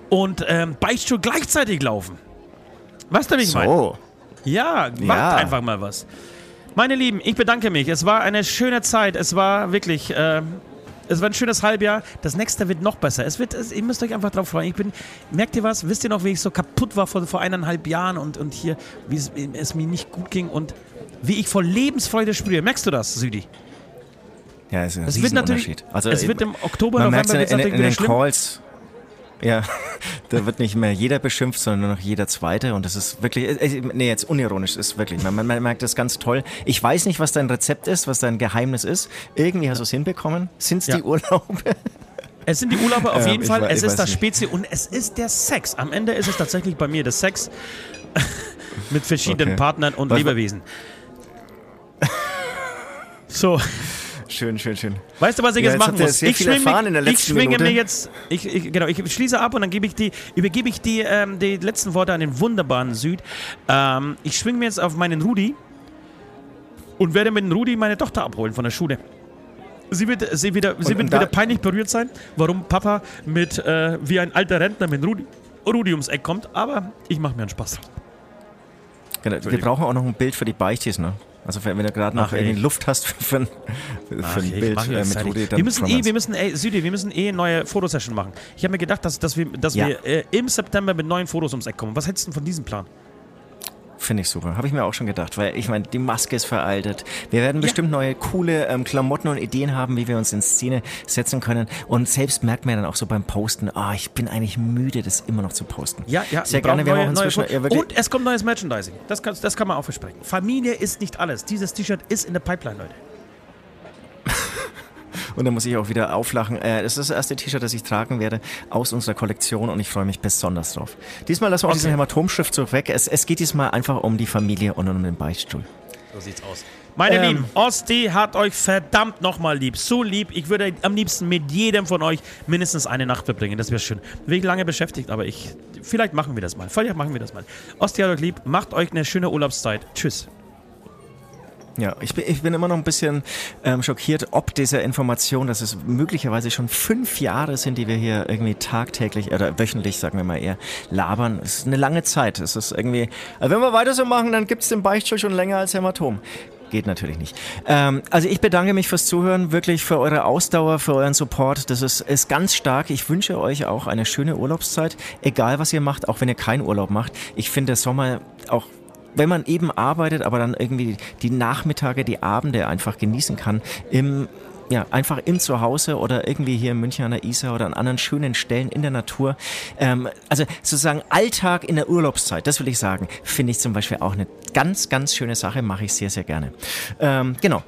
und ähm, Beichtstuhl gleichzeitig laufen. Weißt du, wie ich meine? So. Ja, macht Ja. einfach mal was. Meine Lieben, ich bedanke mich. Es war eine schöne Zeit. Es war wirklich, ähm, es war ein schönes Halbjahr. Das nächste wird noch besser. Es wird, es, ihr müsst euch einfach drauf freuen. Ich bin, merkt ihr was? Wisst ihr noch, wie ich so kaputt war vor, vor eineinhalb Jahren und, und hier, wie es, es mir nicht gut ging und wie ich vor Lebensfreude spüre? Merkst du das, Südi? Ja, ist ein Es wird natürlich. Also, es wird im Oktober, Man November es in, in, in den schlimm. Calls. Ja, da wird nicht mehr jeder beschimpft, sondern nur noch jeder Zweite. Und das ist wirklich, äh, nee, jetzt unironisch ist wirklich, man, man merkt das ganz toll. Ich weiß nicht, was dein Rezept ist, was dein Geheimnis ist. Irgendwie hast du es hinbekommen. Sind es Ja. die Urlaube? Es sind die Urlaube auf Ähm, jeden ich Fall. wei- Es ist weiß das. Spezies und es ist der Sex. Am Ende ist es tatsächlich bei mir der Sex mit verschiedenen Okay. Partnern und Was- Lebewesen. So, Schön, schön, schön. weißt du, was ich Ja, jetzt jetzt machen muss? Ich schwinge, erfahren in der ich schwinge mir jetzt, ich, ich, genau, ich schließe ab und dann gebe ich die, übergebe ich die, ähm, die letzten Worte an den wunderbaren Süd. Ähm, ich schwinge mir jetzt auf meinen Rudi und werde mit dem Rudi meine Tochter abholen von der Schule. Sie wird, sie wieder, sie Und- wird und wieder peinlich berührt sein, warum Papa mit äh, wie ein alter Rentner mit Rudi, Rudi ums Eck kommt, aber ich mache mir einen Spaß. Genau, wir brauchen auch noch ein Bild für die Beichtis, ne? Also wenn, du gerade noch irgendwie Luft hast für, ein- für Ach, ein Bild äh. Rudi, dann wir müssen eh, wir müssen, ey, Südi, wir müssen eh eine neue Fotosession machen. Ich habe mir gedacht, dass, dass wir, dass Ja. wir äh, im September mit neuen Fotos ums Eck kommen. Was hältst du denn von diesem Plan? Finde ich super. Habe ich mir auch schon gedacht, weil ich meine, die Maske ist veraltet. Wir werden bestimmt neue coole ähm, Klamotten und Ideen haben, wie wir uns in Szene setzen können. Und selbst merkt man ja dann auch so beim Posten, ah, ich bin eigentlich müde, das immer noch zu posten. Ja, ja, Sehr gerne. Wir neue- neue inzwischen ja, Und es kommt neues Merchandising. Das kann, das kann man auch versprechen. Familie ist nicht alles. Dieses T-Shirt ist in der Pipeline, Leute. Und dann muss ich auch wieder auflachen. Äh, das ist das erste T-Shirt, das ich tragen werde aus unserer Kollektion und ich freue mich besonders drauf. Diesmal lassen wir auch Okay. diesen Hämatomschriftzug weg. Es, es geht diesmal einfach um die Familie und um den Beichtstuhl. So sieht's aus. Meine Ähm. Lieben, Osti hat euch verdammt nochmal lieb. So lieb. Ich würde am liebsten mit jedem von euch mindestens eine Nacht verbringen. Das wäre schön. Bin ich lange beschäftigt, aber ich. Vielleicht machen wir das mal. Vielleicht machen wir das mal. Osti hat euch lieb. Macht euch eine schöne Urlaubszeit. Tschüss. Ja, ich bin, ich bin immer noch ein bisschen ähm, schockiert, ob dieser Information, dass es möglicherweise schon fünf Jahre sind, die wir hier irgendwie tagtäglich oder wöchentlich, sagen wir mal eher, labern. Es ist eine lange Zeit. Es ist irgendwie, also wenn wir weiter so machen, dann gibt's den Beichtstuhl schon länger als Hämatom. Geht natürlich nicht. Ähm, also ich bedanke mich fürs Zuhören, wirklich für eure Ausdauer, für euren Support. Das ist, ist ganz stark. Ich wünsche euch auch eine schöne Urlaubszeit, egal was ihr macht, auch wenn ihr keinen Urlaub macht. Ich finde der Sommer auch wenn man eben arbeitet, aber dann irgendwie die Nachmittage, die Abende einfach genießen kann, im ja, einfach im Zuhause oder irgendwie hier in München an der Isar oder an anderen schönen Stellen in der Natur. Ähm, also sozusagen Alltag in der Urlaubszeit, das will ich sagen, finde ich zum Beispiel auch eine ganz, ganz schöne Sache, mache ich sehr, sehr gerne. Ähm, genau.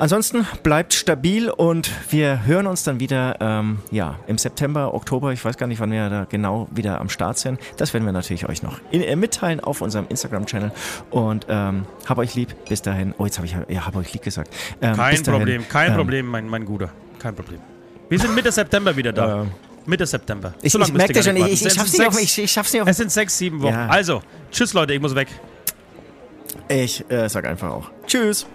Ansonsten bleibt stabil und wir hören uns dann wieder ähm, ja, im September, Oktober. Ich weiß gar nicht, wann wir da genau wieder am Start sind. Das werden wir natürlich euch noch in, äh, mitteilen auf unserem Instagram-Channel. Und ähm, hab euch lieb. Bis dahin. Oh, jetzt habe ich ja, hab euch lieb gesagt. Ähm, Kein dahin, Problem. Kein ähm, Problem, mein, mein Guter. Kein Problem. Wir sind Mitte September wieder da. Mitte September. Ich, So ich merke das schon, ich, ich, ich schaff's nicht auf, ich, ich schaff's nicht auf. Es sind sechs, sieben Wochen. Ja. Also, tschüss Leute, ich muss weg. Ich äh, sag einfach auch. Tschüss.